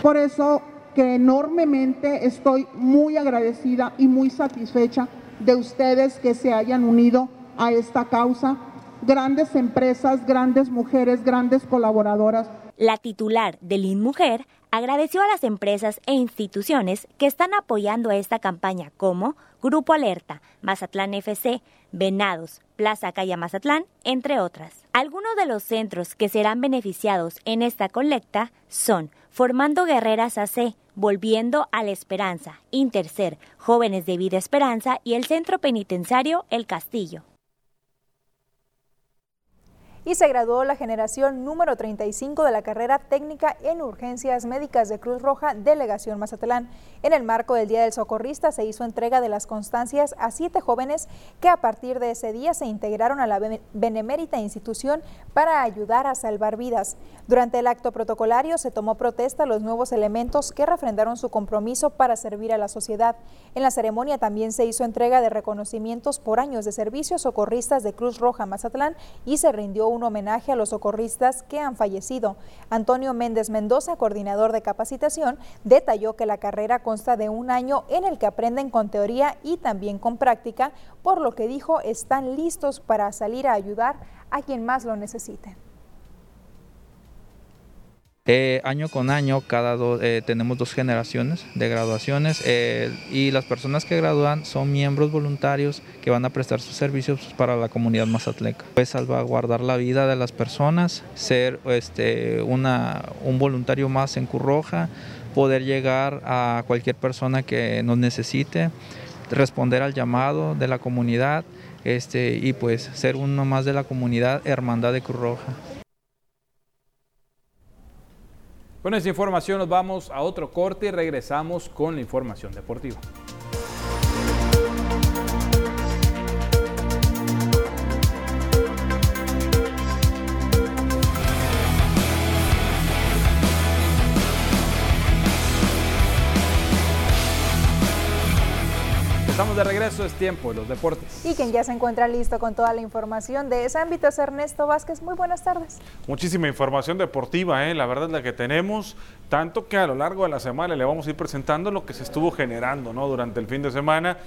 S19: Por eso que enormemente estoy muy agradecida y muy satisfecha de ustedes que se hayan unido a esta causa. Grandes empresas, grandes mujeres, grandes colaboradoras.
S8: La titular del InMujer agradeció a las empresas e instituciones que están apoyando esta campaña como Grupo Alerta, Mazatlán FC, Venados, Plaza Calle Mazatlán, entre otras. Algunos de los centros que serán beneficiados en esta colecta son Formando Guerreras AC, Volviendo a la Esperanza, Intercer, Jóvenes de Vida Esperanza y el Centro Penitenciario El Castillo
S2: y se graduó la generación número 35 de la carrera técnica en urgencias médicas de Cruz Roja, Delegación Mazatlán. En el marco del Día del Socorrista se hizo entrega de las constancias a siete jóvenes que a partir de ese día se integraron a la benemérita institución para ayudar a salvar vidas. Durante el acto protocolario se tomó protesta a los nuevos elementos que refrendaron su compromiso para servir a la sociedad. En la ceremonia también se hizo entrega de reconocimientos por años de servicio socorristas de Cruz Roja Mazatlán y se rindió un un homenaje a los socorristas que han fallecido. Antonio Méndez Mendoza, coordinador de capacitación, detalló que la carrera consta de un año en el que aprenden con teoría y también con práctica, por lo que dijo están listos para salir a ayudar a quien más lo necesite.
S20: Eh, año con año, cada eh, tenemos dos generaciones de graduaciones eh, y las personas que gradúan son miembros voluntarios que van a prestar sus servicios para la comunidad mazatleca. Pues salvaguardar la vida de las personas, ser este, una, un voluntario más en Curroja, poder llegar a cualquier persona que nos necesite, responder al llamado de la comunidad este, y pues ser uno más de la comunidad Hermandad de Cruz Roja.
S1: Con esta información nos vamos a otro corte y regresamos con la información deportiva. Estamos de regreso, es tiempo de los deportes.
S2: Y quien ya se encuentra listo con toda la información de ese ámbito es Ernesto Vázquez. Muy buenas tardes.
S21: Muchísima información deportiva, ¿eh? la verdad es la que tenemos, tanto que a lo largo de la semana le vamos a ir presentando lo que se estuvo generando ¿no? durante el fin de semana,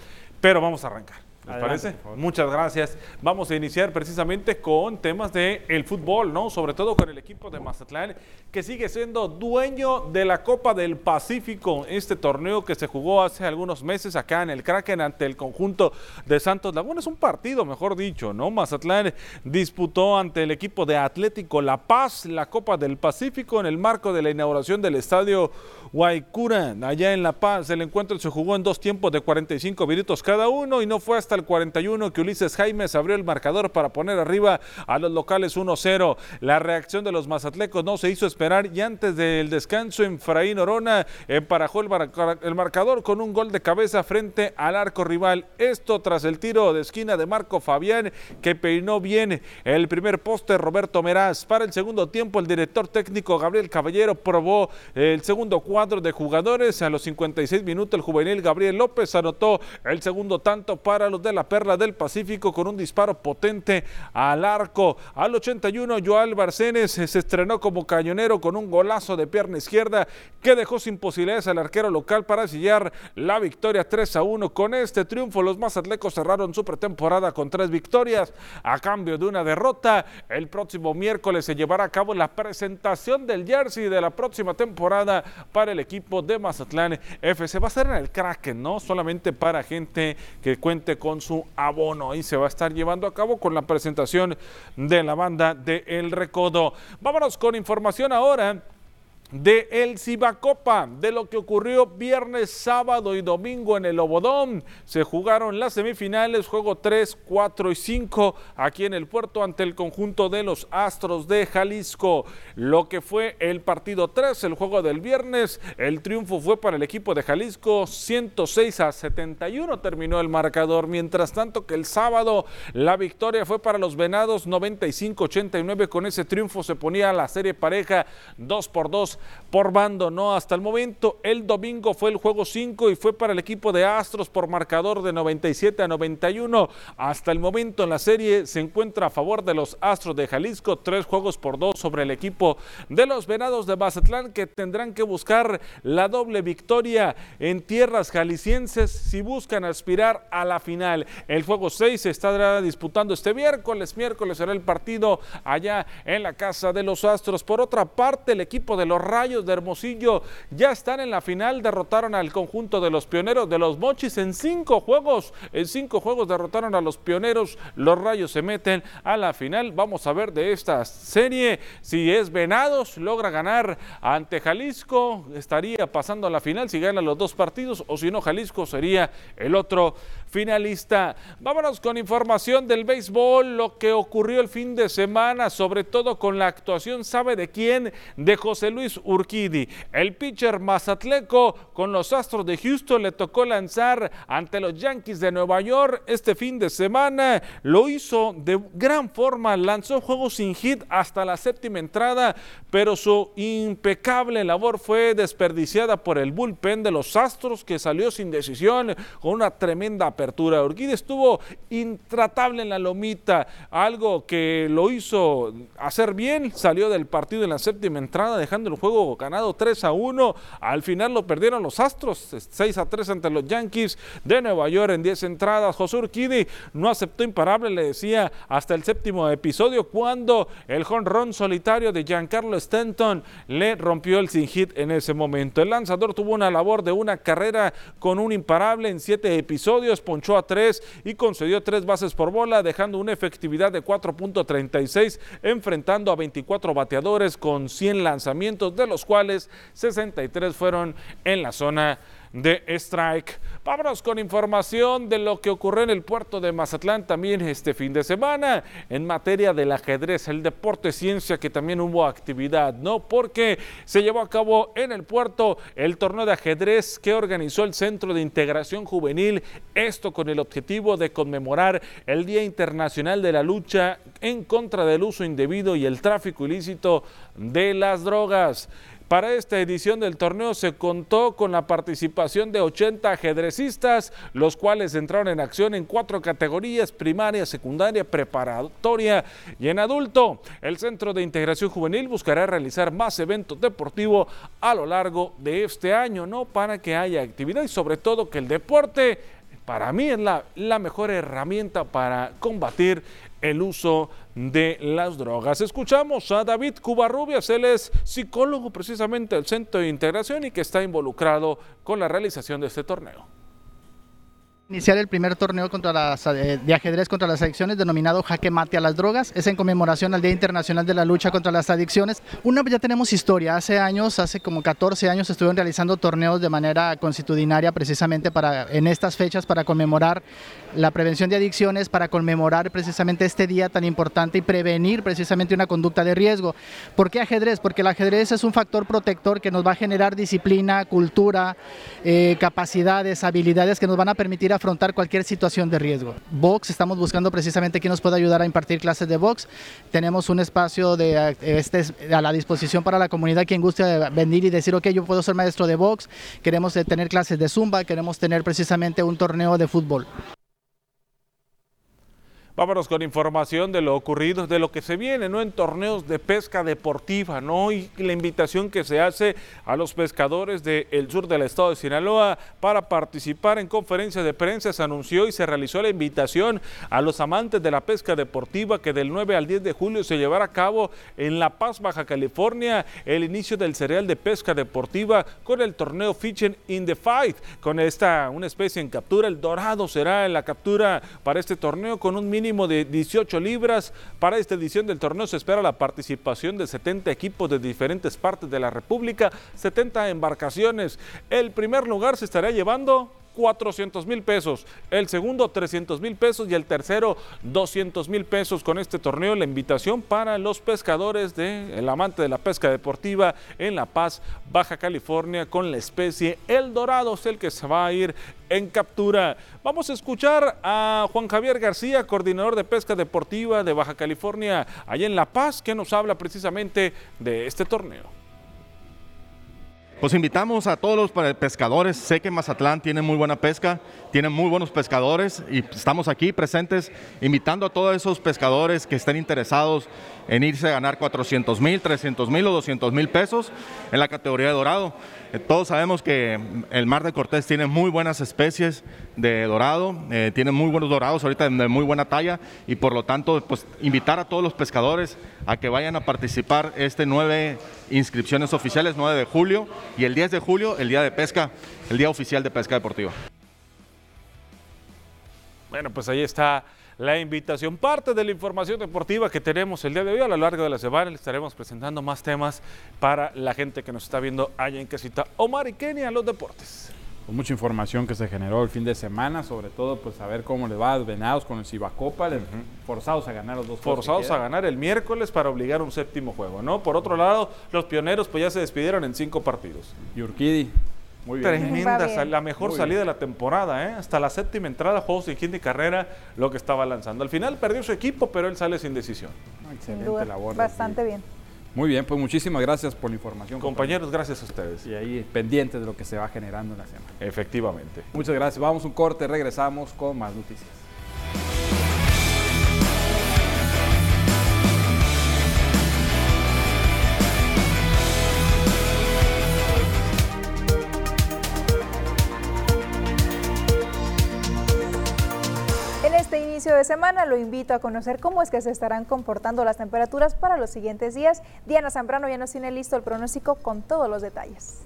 S21: pero vamos a arrancar. ¿Les parece? Muchas gracias. Vamos a iniciar precisamente con temas del el fútbol, ¿no? Sobre todo con el equipo de Mazatlán, que sigue siendo dueño de la Copa del Pacífico, este torneo que se jugó hace algunos meses acá en el Kraken ante el conjunto de Santos Laguna. Es un partido, mejor dicho, ¿no? Mazatlán disputó ante el equipo de Atlético La Paz la Copa del Pacífico en el marco de la inauguración del estadio Guaycura, allá en La Paz. El encuentro se jugó en dos tiempos de 45 minutos cada uno y no fue hasta el 41 que Ulises Jaimes abrió el marcador para poner arriba a los locales 1-0. La reacción de los mazatlecos no se hizo esperar y antes del descanso Efraín Orona emparajó el, el marcador con un gol de cabeza frente al arco rival. Esto tras el tiro de esquina de Marco Fabián que peinó bien el primer poste Roberto Meraz. Para el segundo tiempo el director técnico Gabriel Caballero probó el segundo cuarto de jugadores. A los 56 minutos el juvenil Gabriel López anotó el segundo tanto para los de la Perla del Pacífico con un disparo potente al arco. Al 81 Joal Barcenes se estrenó como cañonero con un golazo de pierna izquierda que dejó sin posibilidades al arquero local para sellar la victoria 3 a 1. Con este triunfo los mazatlecos cerraron su pretemporada con tres victorias a cambio de una derrota. El próximo miércoles se llevará a cabo la presentación del jersey de la próxima temporada para el equipo de Mazatlán FC. Va a ser en el Kraken, ¿no? Solamente para gente que cuente con su abono. y se va a estar llevando a cabo con la presentación de la banda de El Recodo. Vámonos con información ahora de el Cibacopa, de lo que ocurrió viernes, sábado y domingo en el Obodón. Se jugaron las semifinales, juego 3, 4 y 5 aquí en el puerto ante el conjunto de los Astros de Jalisco. Lo que fue el partido 3, el juego del viernes, el triunfo fue para el equipo de Jalisco, 106 a 71 terminó el marcador, mientras tanto que el sábado la victoria fue para los Venados 95-89, con ese triunfo se ponía la serie pareja 2 por 2 por bando, ¿no? Hasta el momento, el domingo fue el juego 5 y fue para el equipo de Astros por marcador de 97 a 91. Hasta el momento en la serie se encuentra a favor de los Astros de Jalisco, tres juegos por dos sobre el equipo de los Venados de Mazatlán que tendrán que buscar la doble victoria en tierras jaliscienses si buscan aspirar a la final. El juego 6 se estará disputando este miércoles. Miércoles será el partido allá en la casa de los Astros. Por otra parte, el equipo de los Rayos de Hermosillo ya están en la final, derrotaron al conjunto de los pioneros de los Mochis en cinco juegos, en cinco juegos derrotaron a los pioneros, los Rayos se meten a la final, vamos a ver de esta serie si es Venados, logra ganar ante Jalisco, estaría pasando a la final si gana los dos partidos o si no Jalisco sería el otro finalista. Vámonos con información del béisbol, lo que ocurrió el fin de semana, sobre todo con la actuación, ¿sabe de quién? De José Luis Urquidi. El pitcher mazatleco con los Astros de Houston le tocó lanzar ante los Yankees de Nueva York este fin de semana. Lo hizo de gran forma, lanzó juegos sin hit hasta la séptima entrada, pero su impecable labor fue desperdiciada por el bullpen de los Astros que salió sin decisión con una tremenda apertura. Urquidi estuvo intratable en la lomita, algo que lo hizo hacer bien, salió del partido en la séptima entrada, dejando el juego ganado 3 a 1. Al final lo perdieron los Astros, 6 a 3 ante los Yankees de Nueva York en 10 entradas. José Urquidi no aceptó imparable, le decía, hasta el séptimo episodio, cuando el jonrón solitario de Giancarlo Stanton le rompió el sin hit en ese momento. El lanzador tuvo una labor de una carrera con un imparable en 7 episodios, ponchó a 3 y concedió 3 bases por bola, dejando una efectividad de 4.36, enfrentando a 24 bateadores con 100 lanzamientos, de los cuales 63 fueron en la zona de strike. Vámonos con información de lo que ocurrió en el puerto de Mazatlán también este fin de semana en materia del ajedrez, el deporte ciencia que también hubo actividad, ¿no? Porque se llevó a cabo en el puerto el torneo de ajedrez que organizó el Centro de Integración Juvenil, esto con el objetivo de conmemorar el Día Internacional de la Lucha en contra del uso indebido y el tráfico ilícito de las drogas. Para esta edición del torneo se contó con la participación de 80 ajedrecistas, los cuales entraron en acción en cuatro categorías, primaria, secundaria, preparatoria y en adulto. El Centro de Integración Juvenil buscará realizar más eventos deportivos a lo largo de este año, ¿no? Para que haya actividad y sobre todo que el deporte para mí es la, la mejor herramienta para combatir el uso de las drogas. Escuchamos a David Cubarrubias, él es psicólogo precisamente del Centro de Integración y que está involucrado con la realización de este torneo
S22: iniciar el primer torneo contra las, eh, de ajedrez contra las adicciones denominado Jaque Mate a las Drogas. Es en conmemoración al Día Internacional de la Lucha contra las Adicciones. Una ya tenemos historia. Hace años, hace como 14 años, estuvieron realizando torneos de manera constitucionaria precisamente para, en estas fechas para conmemorar la prevención de adicciones, para conmemorar precisamente este día tan importante y prevenir precisamente una conducta de riesgo. ¿Por qué ajedrez? Porque el ajedrez es un factor protector que nos va a generar disciplina, cultura, eh, capacidades, habilidades que nos van a permitir afrontar cualquier situación de riesgo. Box, estamos buscando precisamente quién nos puede ayudar a impartir clases de box. Tenemos un espacio de, este, a la disposición para la comunidad quien guste venir y decir, ok, yo puedo ser maestro de box, queremos eh, tener clases de zumba, queremos tener precisamente un torneo de fútbol.
S21: Vámonos con información de lo ocurrido, de lo que se viene, ¿no? En torneos de pesca deportiva, ¿no? Y la invitación que se hace a los pescadores del sur del estado de Sinaloa para participar en conferencias de prensa. Se anunció y se realizó la invitación a los amantes de la pesca deportiva que del 9 al 10 de julio se llevará a cabo en La Paz, Baja California, el inicio del cereal de pesca deportiva con el torneo Fishing in the Fight. Con esta, una especie en captura, el dorado será en la captura para este torneo con un de 18 libras. Para esta edición del torneo se espera la participación de 70 equipos de diferentes partes de la República, 70 embarcaciones. El primer lugar se estará llevando 400 mil pesos, el segundo 300 mil pesos y el tercero 200 mil pesos con este torneo. La invitación para los pescadores de el amante de la pesca deportiva en La Paz, Baja California, con la especie El Dorado, es el que se va a ir en captura. Vamos a escuchar a Juan Javier García, coordinador de pesca deportiva de Baja California, allá en La Paz, que nos habla precisamente de este torneo.
S23: Pues invitamos a todos los pescadores. Sé que Mazatlán tiene muy buena pesca, tiene muy buenos pescadores y estamos aquí presentes invitando a todos esos pescadores que estén interesados en irse a ganar 400 mil, 300 mil o 200 mil pesos en la categoría de dorado. Eh, todos sabemos que el Mar de Cortés tiene muy buenas especies de dorado, eh, tiene muy buenos dorados ahorita de muy buena talla y por lo tanto pues invitar a todos los pescadores a que vayan a participar este nueve inscripciones oficiales, 9 de julio y el 10 de julio el día de pesca, el día oficial de pesca deportiva.
S21: Bueno, pues ahí está la invitación. Parte de la información deportiva que tenemos el día de hoy. A lo largo de la semana le estaremos presentando más temas para la gente que nos está viendo allá en casita. Omar y Kenia, los deportes.
S1: Pues mucha información que se generó el fin de semana, sobre todo pues saber cómo le va a Venados con el Cibacopa, uh -huh. forzados a ganar los dos
S21: Forzados a ganar el miércoles para obligar un séptimo juego, ¿no? Por otro lado, los pioneros pues ya se despidieron en cinco partidos.
S1: Y Urquidi, muy bien.
S21: Tremenda, bien. la mejor Muy salida bien. de la temporada, ¿eh? Hasta la séptima entrada, juegos sin hit ni carrera, lo que estaba lanzando. Al final perdió su equipo, pero él sale sin decisión.
S1: Excelente labor.
S2: Bastante bien.
S1: Muy bien, pues muchísimas gracias por la información.
S21: Compañeros, gracias a ustedes.
S1: Y ahí pendientes de lo que se va generando en la semana.
S21: Efectivamente.
S1: Muchas gracias. Vamos un corte, regresamos con más noticias.
S2: De semana lo invito a conocer cómo es que se estarán comportando las temperaturas para los siguientes días. Diana Zambrano ya nos tiene listo el pronóstico con todos los detalles.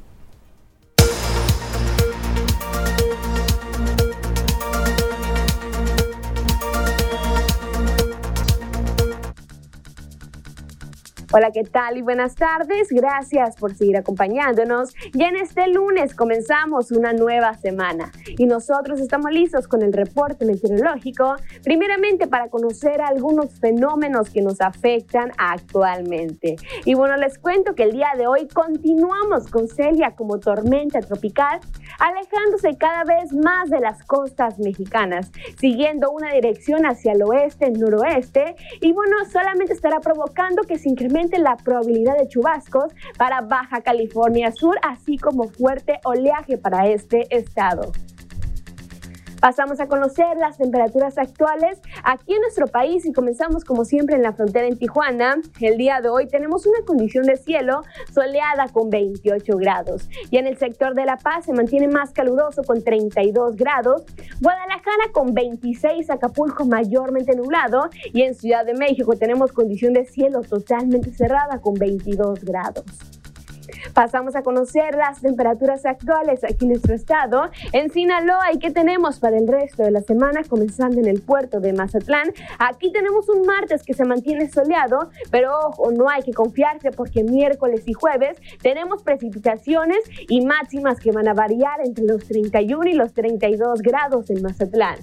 S24: Hola, ¿qué tal? Y buenas tardes. Gracias por seguir acompañándonos. Ya en este lunes comenzamos una nueva semana y nosotros estamos listos con el reporte meteorológico, primeramente para conocer algunos fenómenos que nos afectan actualmente. Y bueno, les cuento que el día de hoy continuamos con Celia como tormenta tropical, alejándose cada vez más de las costas mexicanas, siguiendo una dirección hacia el oeste-noroeste y bueno, solamente estará provocando que se incremente la probabilidad de chubascos para Baja California Sur, así como fuerte oleaje para este estado. Pasamos a conocer las temperaturas actuales aquí en nuestro país y comenzamos como siempre en la frontera en Tijuana. El día de hoy tenemos una condición de cielo soleada con 28 grados y en el sector de La Paz se mantiene más caluroso con 32 grados, Guadalajara con 26, Acapulco mayormente nublado y en Ciudad de México tenemos condición de cielo totalmente cerrada con 22 grados. Pasamos a conocer las temperaturas actuales aquí en nuestro estado. En Sinaloa, ¿y qué tenemos para el resto de la semana? Comenzando en el puerto de Mazatlán. Aquí tenemos un martes que se mantiene soleado, pero ojo, no hay que confiarse porque miércoles y jueves tenemos precipitaciones y máximas que van a variar entre los 31 y los 32 grados en Mazatlán.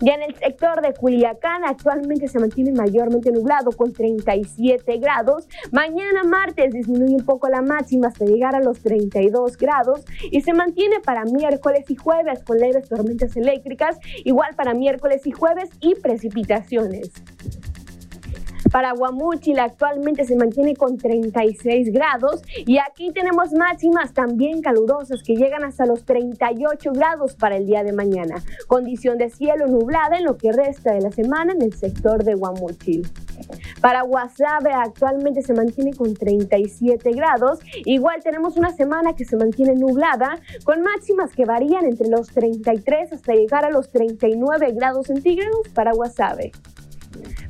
S24: Ya en el sector de Culiacán actualmente se mantiene mayormente nublado con 37 grados. Mañana martes disminuye un poco la máxima hasta llegar a los 32 grados y se mantiene para miércoles y jueves con leves tormentas eléctricas, igual para miércoles y jueves y precipitaciones. Para Guamúchil actualmente se mantiene con 36 grados y aquí tenemos máximas también calurosas que llegan hasta los 38 grados para el día de mañana. Condición de cielo nublada en lo que resta de la semana en el sector de Guamúchil. Para Guasave actualmente se mantiene con 37 grados. Igual tenemos una semana que se mantiene nublada con máximas que varían entre los 33 hasta llegar a los 39 grados centígrados para Guasave.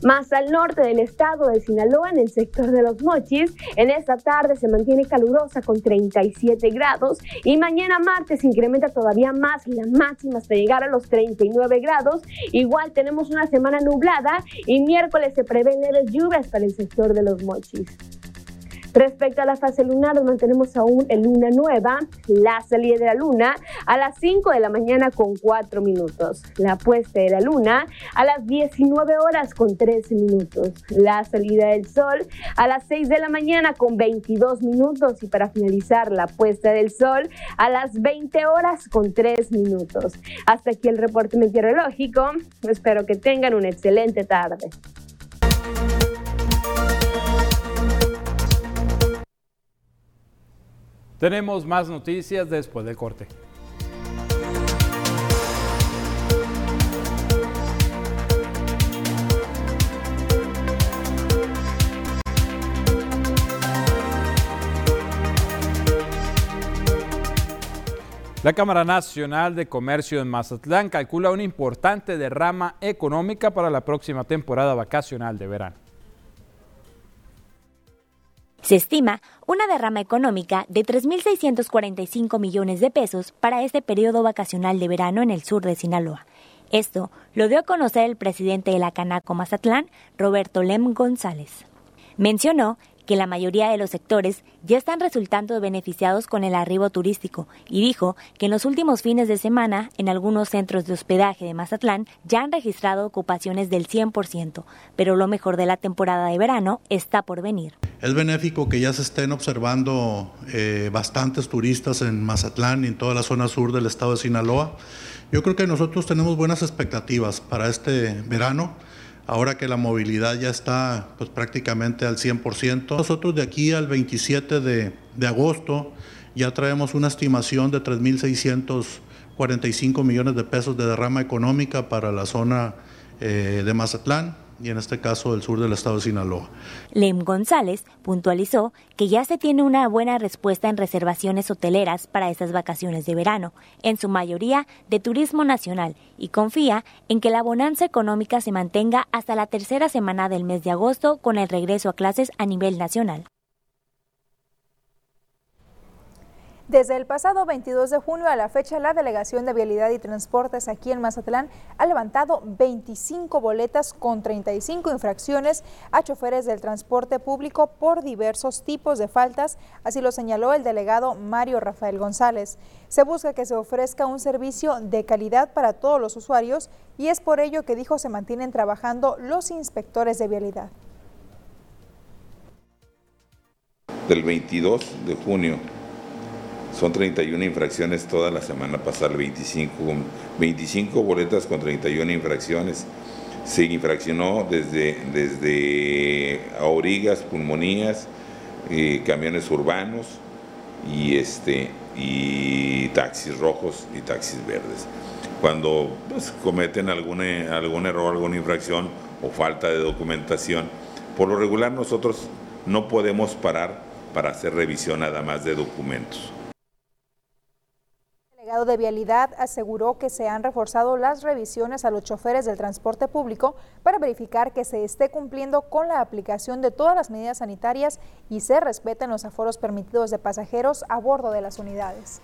S24: Más al norte del estado de Sinaloa, en el sector de los Mochis, en esta tarde se mantiene calurosa con 37 grados y mañana martes incrementa todavía más la máxima hasta llegar a los 39 grados. Igual tenemos una semana nublada y miércoles se prevén leves lluvias para el sector de los Mochis. Respecto a la fase lunar, mantenemos aún en luna nueva, la salida de la luna a las 5 de la mañana con 4 minutos, la puesta de la luna a las 19 horas con 13 minutos, la salida del sol a las 6 de la mañana con 22 minutos y para finalizar la puesta del sol a las 20 horas con 3 minutos. Hasta aquí el reporte meteorológico, espero que tengan una excelente tarde.
S1: Tenemos más noticias después del corte. La Cámara Nacional de Comercio en Mazatlán calcula una importante derrama económica para la próxima temporada vacacional de verano.
S8: Se estima una derrama económica de 3.645 millones de pesos para este periodo vacacional de verano en el sur de Sinaloa. Esto lo dio a conocer el presidente de la Canaco Mazatlán, Roberto Lem González. Mencionó que la mayoría de los sectores ya están resultando beneficiados con el arribo turístico y dijo que en los últimos fines de semana en algunos centros de hospedaje de Mazatlán ya han registrado ocupaciones del 100%, pero lo mejor de la temporada de verano está por venir.
S25: Es benéfico que ya se estén observando eh, bastantes turistas en Mazatlán y en toda la zona sur del estado de Sinaloa. Yo creo que nosotros tenemos buenas expectativas para este verano ahora que la movilidad ya está pues, prácticamente al 100%. Nosotros de aquí al 27 de, agosto ya traemos una estimación de 3.645 millones de pesos de derrama económica para la zona eh, de Mazatlán y en este caso del sur del estado de Sinaloa.
S8: Lem González puntualizó que ya se tiene una buena respuesta en reservaciones hoteleras para estas vacaciones de verano, en su mayoría de turismo nacional, y confía en que la bonanza económica se mantenga hasta la tercera semana del mes de agosto con el regreso a clases a nivel nacional.
S2: Desde el pasado 22 de junio a la fecha, la Delegación de Vialidad y Transportes aquí en Mazatlán ha levantado 25 boletas con 35 infracciones a choferes del transporte público por diversos tipos de faltas, así lo señaló el delegado Mario Rafael González. Se busca que se ofrezca un servicio de calidad para todos los usuarios y es por ello que dijo se mantienen trabajando los inspectores de vialidad.
S26: Del 22 de junio son 31 infracciones toda la semana pasada, 25, 25 boletas con 31 infracciones. Se infraccionó desde, desde aurigas, pulmonías, eh, camiones urbanos y, este, y taxis rojos y taxis verdes. Cuando pues, cometen algún, algún error, alguna infracción o falta de documentación, por lo regular nosotros no podemos parar para hacer revisión nada más de documentos
S2: delegado de Vialidad aseguró que se han reforzado las revisiones a los choferes del transporte público para verificar que se esté cumpliendo con la aplicación de todas las medidas sanitarias y se respeten los aforos permitidos de pasajeros a bordo de las unidades.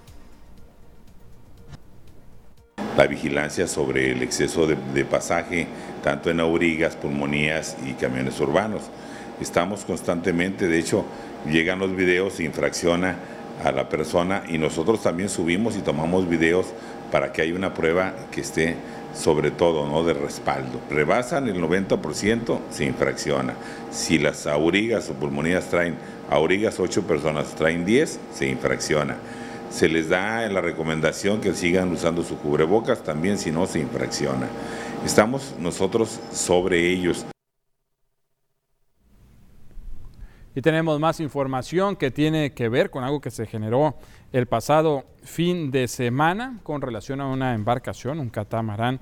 S26: La vigilancia sobre el exceso de, pasaje, tanto en aurigas, pulmonías y camiones urbanos. Estamos constantemente, de hecho, llegan los videos, infracciona a la persona y nosotros también subimos y tomamos videos para que haya una prueba que esté sobre todo ¿no? de respaldo. Rebasan el 90%, se infracciona. Si las aurigas o pulmonías traen aurigas, 8 personas traen 10, se infracciona. Se les da la recomendación que sigan usando su cubrebocas, también si no se infracciona. Estamos nosotros sobre ellos.
S1: Y tenemos más información que tiene que ver con algo que se generó el pasado fin de semana con relación a una embarcación, un catamarán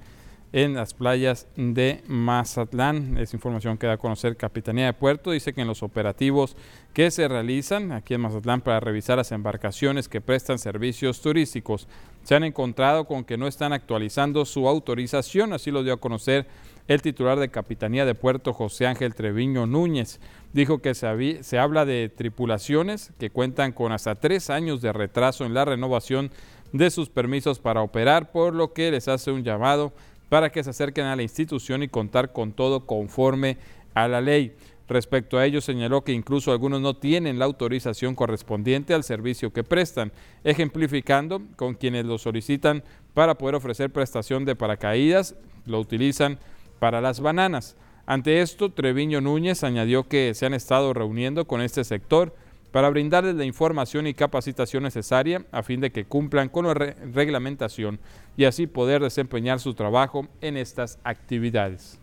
S1: en las playas de Mazatlán. Esa información que da a conocer Capitanía de Puerto. Dice que en los operativos que se realizan aquí en Mazatlán para revisar las embarcaciones que prestan servicios turísticos, se han encontrado con que no están actualizando su autorización. Así lo dio a conocer el titular de Capitanía de Puerto, José Ángel Treviño Núñez. Dijo que se, se habla de tripulaciones que cuentan con hasta tres años de retraso en la renovación de sus permisos para operar, por lo que les hace un llamado para que se acerquen a la institución y contar con todo conforme a la ley. Respecto a ello, señaló que incluso algunos no tienen la autorización correspondiente al servicio que prestan, ejemplificando con quienes lo solicitan para poder ofrecer prestación de paracaídas, lo utilizan para las bananas. Ante esto, Treviño Núñez añadió que se han estado reuniendo con este sector para brindarles la información y capacitación necesaria a fin de que cumplan con la reglamentación y así poder desempeñar su trabajo en estas actividades.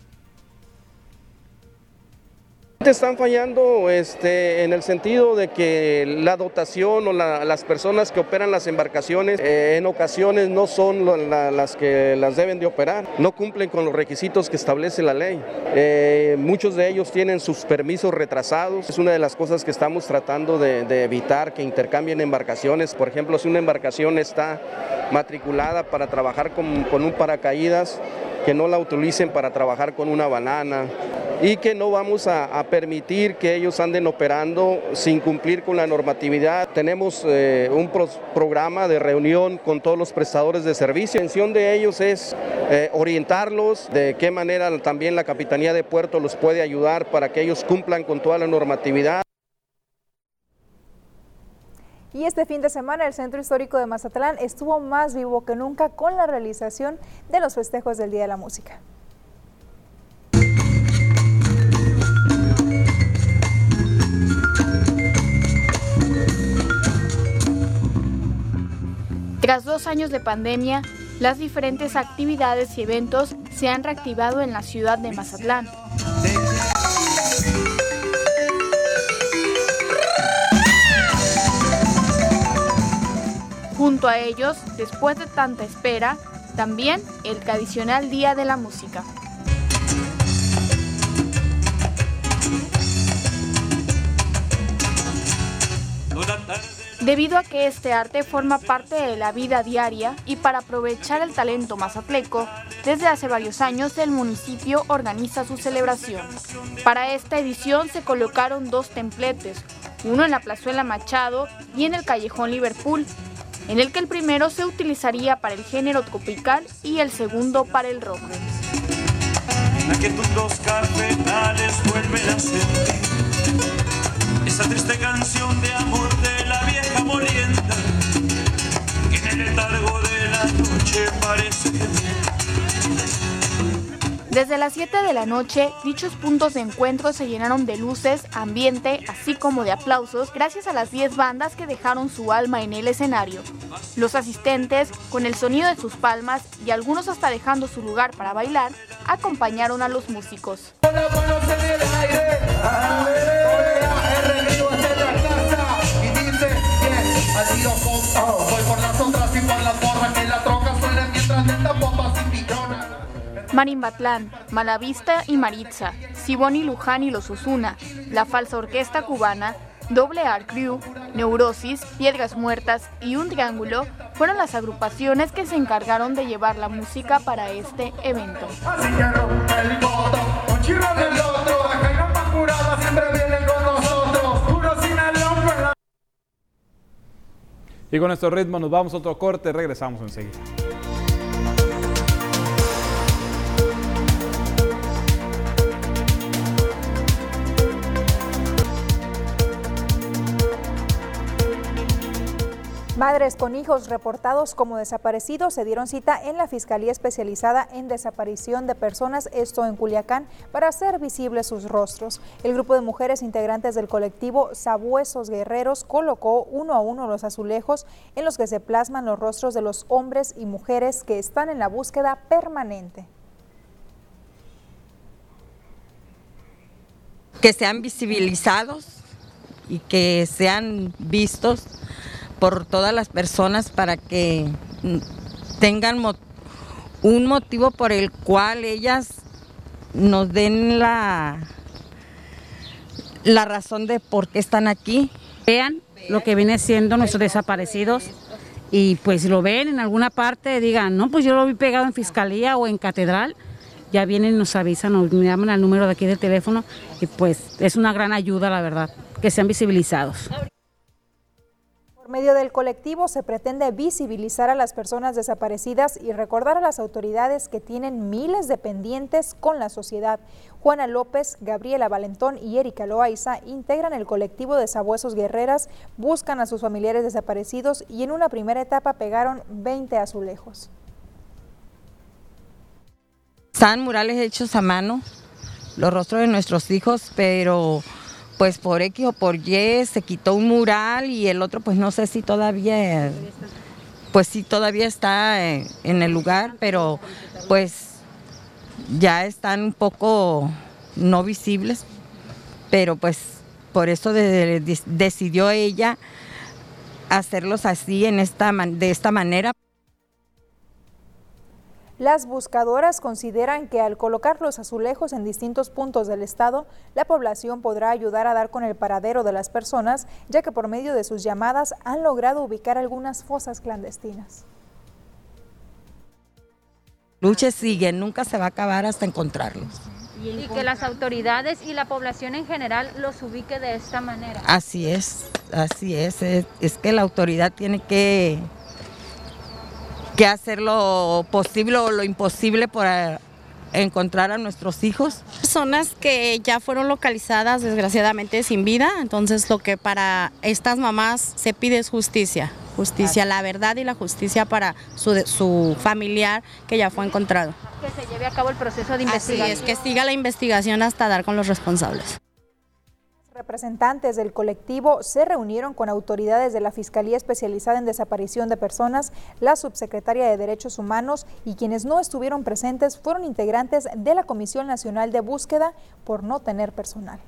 S27: Están fallando este, en el sentido de que la dotación o las personas que operan las embarcaciones eh, en ocasiones no son las que las deben de operar, no cumplen con los requisitos que establece la ley. Eh, muchos de ellos tienen sus permisos retrasados, es una de las cosas que estamos tratando de, evitar que intercambien embarcaciones. Por ejemplo, si una embarcación está matriculada para trabajar con, con un paracaídas, que no la utilicen para trabajar con una banana y que no vamos a, permitir que ellos anden operando sin cumplir con la normatividad. Tenemos eh, un programa de reunión con todos los prestadores de servicio. La intención de ellos es eh, orientarlos de qué manera también la Capitanía de Puerto los puede ayudar para que ellos cumplan con toda la normatividad.
S2: Y este fin de semana el Centro Histórico de Mazatlán estuvo más vivo que nunca con la realización de los festejos del Día de la Música.
S15: Tras dos años de pandemia, las diferentes actividades y eventos se han reactivado en la ciudad de Mazatlán. Junto a ellos, después de tanta espera, también el tradicional Día de la Música. Debido a que este arte forma parte de la vida diaria y para aprovechar el talento mazatleco, desde hace varios años el municipio organiza su celebración. Para esta edición se colocaron dos templetes, uno en la plazuela Machado y en el callejón Liverpool, en el que el primero se utilizaría para el género tropical y el segundo para el rock. esa triste canción de amor de la vieja morienda, que en el letargo de la noche parece desde las 7 de la noche, dichos puntos de encuentro se llenaron de luces, ambiente, así como de aplausos, gracias a las 10 bandas que dejaron su alma en el escenario. Los asistentes, con el sonido de sus palmas y algunos hasta dejando su lugar para bailar, acompañaron a los músicos. Marimbatlán, Malavista y Maritza, Siboni Luján y los Osuna, La Falsa Orquesta Cubana, Doble Art Crew, Neurosis, Piedras Muertas y Un Triángulo fueron las agrupaciones que se encargaron de llevar la música para este evento.
S1: Y con estos ritmos nos vamos a otro corte, regresamos enseguida.
S2: Madres con hijos reportados como desaparecidos se dieron cita en la Fiscalía Especializada en Desaparición de Personas, esto en Culiacán, para hacer visibles sus rostros. El grupo de mujeres integrantes del colectivo Sabuesos Guerreros colocó uno a uno los azulejos en los que se plasman los rostros de los hombres y mujeres que están en la búsqueda permanente.
S28: Que sean visibilizados y que sean vistos por todas las personas para que tengan un motivo por el cual ellas nos den la, la razón de por qué están aquí.
S29: Vean lo que viene siendo nuestros desaparecidos y pues lo ven en alguna parte, digan, no, pues yo lo vi pegado en fiscalía o en catedral, ya vienen, nos avisan, nos llaman al número de aquí del teléfono y pues es una gran ayuda, la verdad, que sean visibilizados.
S2: Por medio del colectivo se pretende visibilizar a las personas desaparecidas y recordar a las autoridades que tienen miles de pendientes con la sociedad. Juana López, Gabriela Valentón y Erika Loaiza integran el colectivo de Sabuesos Guerreras, buscan a sus familiares desaparecidos y en una primera etapa pegaron 20 azulejos.
S28: Están murales hechos a mano, los rostros de nuestros hijos, pero pues por X o por Y se quitó un mural y el otro pues no sé si todavía, pues sí todavía está en el lugar, pero pues ya están un poco no visibles, pero pues por eso decidió ella hacerlos así en esta, de esta manera.
S2: Las buscadoras consideran que al colocar los azulejos en distintos puntos del estado, la población podrá ayudar a dar con el paradero de las personas, ya que por medio de sus llamadas han logrado ubicar algunas fosas clandestinas.
S28: Lucha sigue, nunca se va a acabar hasta encontrarlos.
S30: Y que las autoridades y la población en general los ubique de esta manera.
S28: Así es, así es, es que la autoridad tiene que que hacer lo posible o lo imposible por, encontrar a nuestros hijos.
S31: Personas que ya fueron localizadas desgraciadamente sin vida, entonces lo que para estas mamás se pide es justicia, justicia, la verdad y la justicia para su, su familiar que ya fue encontrado.
S30: Que se lleve a cabo el proceso de
S31: Así
S30: investigación.
S31: es, que siga la investigación hasta dar con los responsables.
S2: Representantes del colectivo se reunieron con autoridades de la Fiscalía Especializada en Desaparición de Personas, la Subsecretaria de Derechos Humanos y quienes no estuvieron presentes fueron integrantes de la Comisión Nacional de Búsqueda por no tener personal.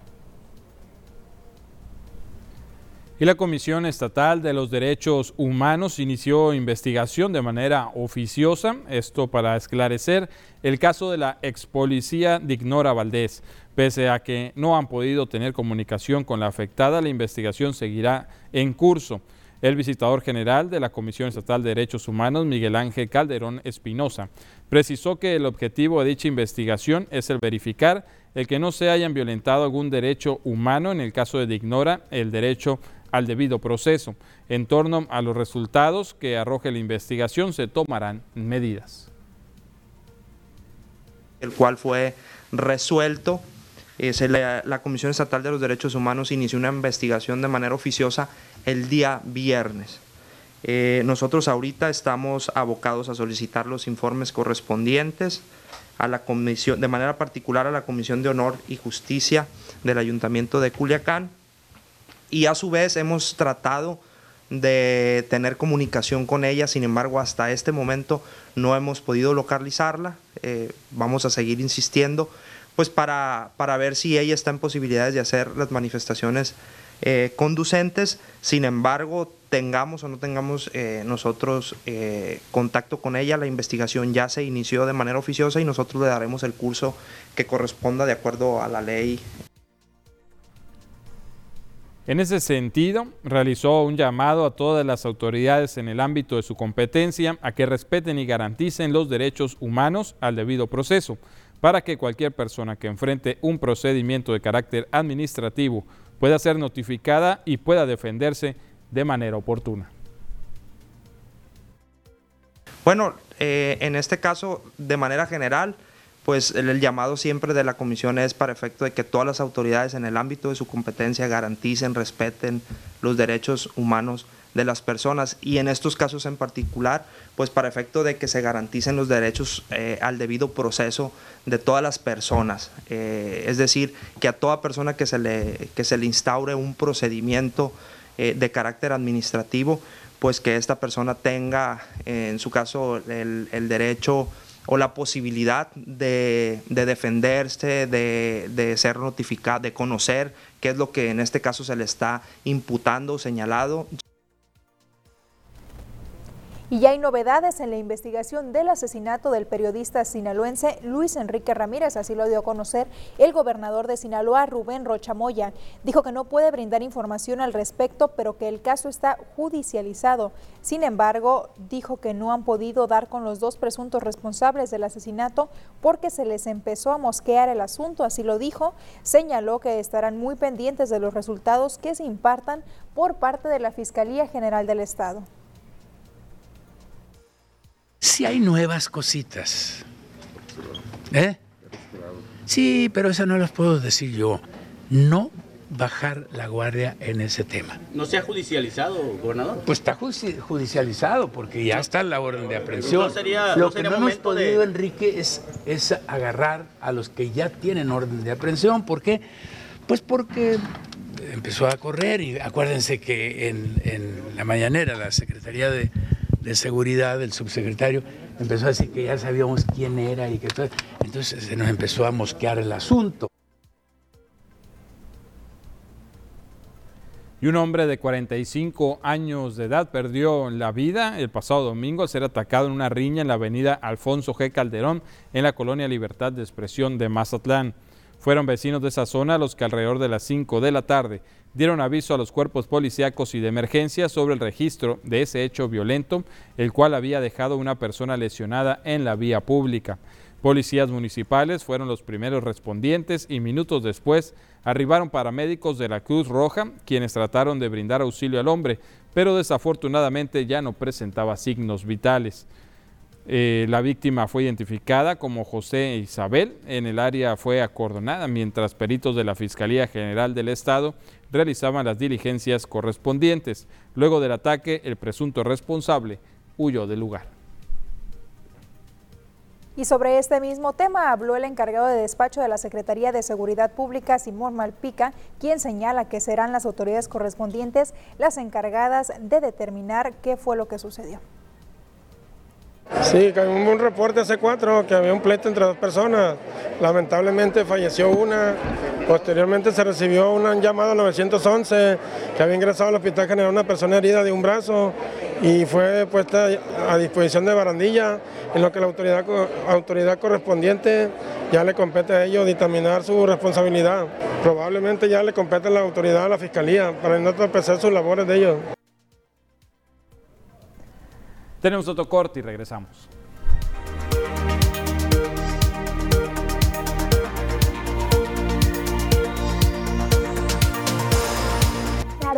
S1: Y la Comisión Estatal de los Derechos Humanos inició investigación de manera oficiosa, esto para esclarecer el caso de la ex policía Dignora Valdés. Pese a que no han podido tener comunicación con la afectada, la investigación seguirá en curso. El visitador general de la Comisión Estatal de Derechos Humanos, Miguel Ángel Calderón Espinosa, precisó que el objetivo de dicha investigación es el verificar el que no se hayan violentado algún derecho humano, en el caso de Dignora, el derecho al debido proceso. En torno a los resultados que arroje la investigación se tomarán medidas.
S32: El cual fue resuelto. Es la, la Comisión Estatal de los Derechos Humanos inició una investigación de manera oficiosa el día viernes. Eh, nosotros ahorita estamos abocados a solicitar los informes correspondientes a la comisión, de manera particular a la Comisión de Honor y Justicia del Ayuntamiento de Culiacán, y a su vez hemos tratado de tener comunicación con ella, sin embargo hasta este momento no hemos podido localizarla, eh, vamos a seguir insistiendo, pues para, para, ver si ella está en posibilidades de hacer las manifestaciones eh, conducentes, sin embargo tengamos o no tengamos eh, nosotros eh, contacto con ella, la investigación ya se inició de manera oficiosa y nosotros le daremos el curso que corresponda de acuerdo a la ley.
S1: En ese sentido, realizó un llamado a todas las autoridades en el ámbito de su competencia a que respeten y garanticen los derechos humanos al debido proceso, para que cualquier persona que enfrente un procedimiento de carácter administrativo pueda ser notificada y pueda defenderse de manera oportuna.
S32: Bueno, eh, en este caso, de manera general, pues el, llamado siempre de la comisión es para efecto de que todas las autoridades en el ámbito de su competencia garanticen, respeten los derechos humanos de las personas y en estos casos en particular, pues para efecto de que se garanticen los derechos eh, al debido proceso de todas las personas. Eh, es decir, que a toda persona que se le, que se le instaure un procedimiento eh, de carácter administrativo, pues que esta persona tenga, en su caso, el derecho o la posibilidad de, de defenderse, de, de, ser notificado, de conocer qué es lo que en este caso se le está imputando, señalado.
S2: Y ya hay novedades en la investigación del asesinato del periodista sinaloense Luis Enrique Ramírez, así lo dio a conocer el gobernador de Sinaloa, Rubén Rochamoya. Dijo que no puede brindar información al respecto, pero que el caso está judicializado. Sin embargo, dijo que no han podido dar con los dos presuntos responsables del asesinato porque se les empezó a mosquear el asunto, así lo dijo. Señaló que estarán muy pendientes de los resultados que se impartan por parte de la Fiscalía General del Estado.
S33: Sí hay nuevas cositas. ¿Eh? Sí, pero eso no las puedo decir yo. No bajar la guardia en ese tema.
S34: ¿No se ha judicializado, gobernador?
S33: Pues está judicializado porque ya está la orden de aprehensión.
S34: No sería,
S33: Lo
S34: no
S33: que no hemos podido,
S34: de...
S33: Enrique, es, es agarrar a los que ya tienen orden de aprehensión. ¿Por qué? Pues porque empezó a correr y acuérdense que en, en la mañanera la Secretaría de, de Seguridad, el subsecretario, empezó a decir que ya sabíamos quién era y que todo. Entonces se nos empezó a mosquear el asunto.
S1: Y un hombre de 45 años de edad perdió la vida el pasado domingo al ser atacado en una riña en la avenida Alfonso G. Calderón, en la colonia Libertad de Expresión de Mazatlán. Fueron vecinos de esa zona los que alrededor de las 5 de la tarde dieron aviso a los cuerpos policíacos y de emergencia sobre el registro de ese hecho violento, el cual había dejado una persona lesionada en la vía pública. Policías municipales fueron los primeros respondientes y minutos después arribaron paramédicos de la Cruz Roja, quienes trataron de brindar auxilio al hombre, pero desafortunadamente ya no presentaba signos vitales. Eh, la víctima fue identificada como José Isabel. En el área fue acordonada mientras peritos de la Fiscalía General del Estado realizaban las diligencias correspondientes. Luego del ataque, el presunto responsable huyó del lugar.
S2: Y sobre este mismo tema habló el encargado de despacho de la Secretaría de Seguridad Pública, Simón Malpica, quien señala que serán las autoridades correspondientes las encargadas de determinar qué fue lo que sucedió.
S35: Sí, hubo un reporte hace cuatro que había un pleito entre dos personas. Lamentablemente falleció una. Posteriormente se recibió un llamado 911 que había ingresado al Hospital General una persona herida de un brazo y fue puesta a disposición de Barandilla, en lo que la autoridad, autoridad correspondiente ya le compete a ellos dictaminar su responsabilidad. Probablemente ya le compete a la autoridad, a la fiscalía, para no tropezar sus labores de ellos.
S1: Tenemos otro corte y regresamos.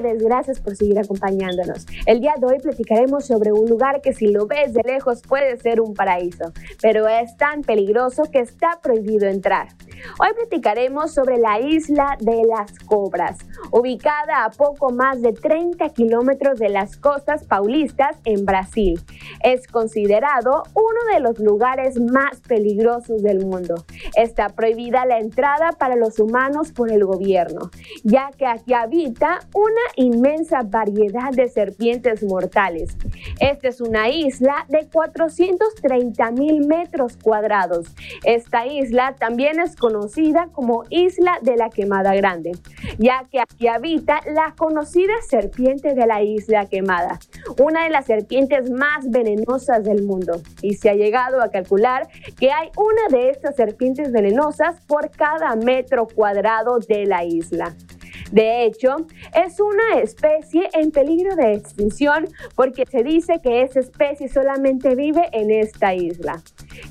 S24: Tardes, gracias por seguir acompañándonos. El día de hoy platicaremos sobre un lugar que si lo ves de lejos puede ser un paraíso, pero es tan peligroso que está prohibido entrar. Hoy platicaremos sobre la isla de las Cobras, ubicada a poco más de 30 kilómetros de las costas paulistas en Brasil. Es considerado uno de los lugares más peligrosos del mundo. Está prohibida la entrada para los humanos por el gobierno, ya que aquí habita una inmensa variedad de serpientes mortales. Esta es una isla de 430 mil metros cuadrados. Esta isla también es conocida como Isla de la Quemada Grande, ya que aquí habita la conocida serpiente de la Isla Quemada, una de las serpientes más venenosas del mundo. Y se ha llegado a calcular que hay una de estas serpientes venenosas por cada metro cuadrado de la isla. De hecho, es una especie en peligro de extinción porque se dice que esa especie solamente vive en esta isla.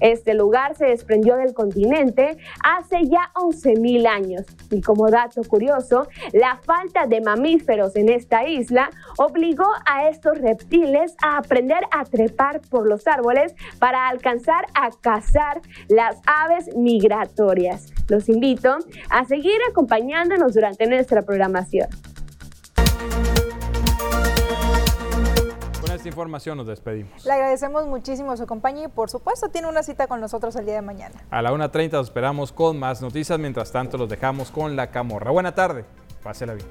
S24: Este lugar se desprendió del continente hace ya 11.000 años y como dato curioso, la falta de mamíferos en esta isla obligó a estos reptiles a aprender a trepar por los árboles para alcanzar a cazar las aves migratorias. Los invito a seguir acompañándonos durante nuestra programación.
S1: Esta información nos despedimos.
S2: Le agradecemos muchísimo su compañía y por supuesto tiene una cita con nosotros el día de mañana.
S1: A la 1.30 nos esperamos con más noticias. Mientras tanto los dejamos con la camorra. Buena tarde. Pásela bien.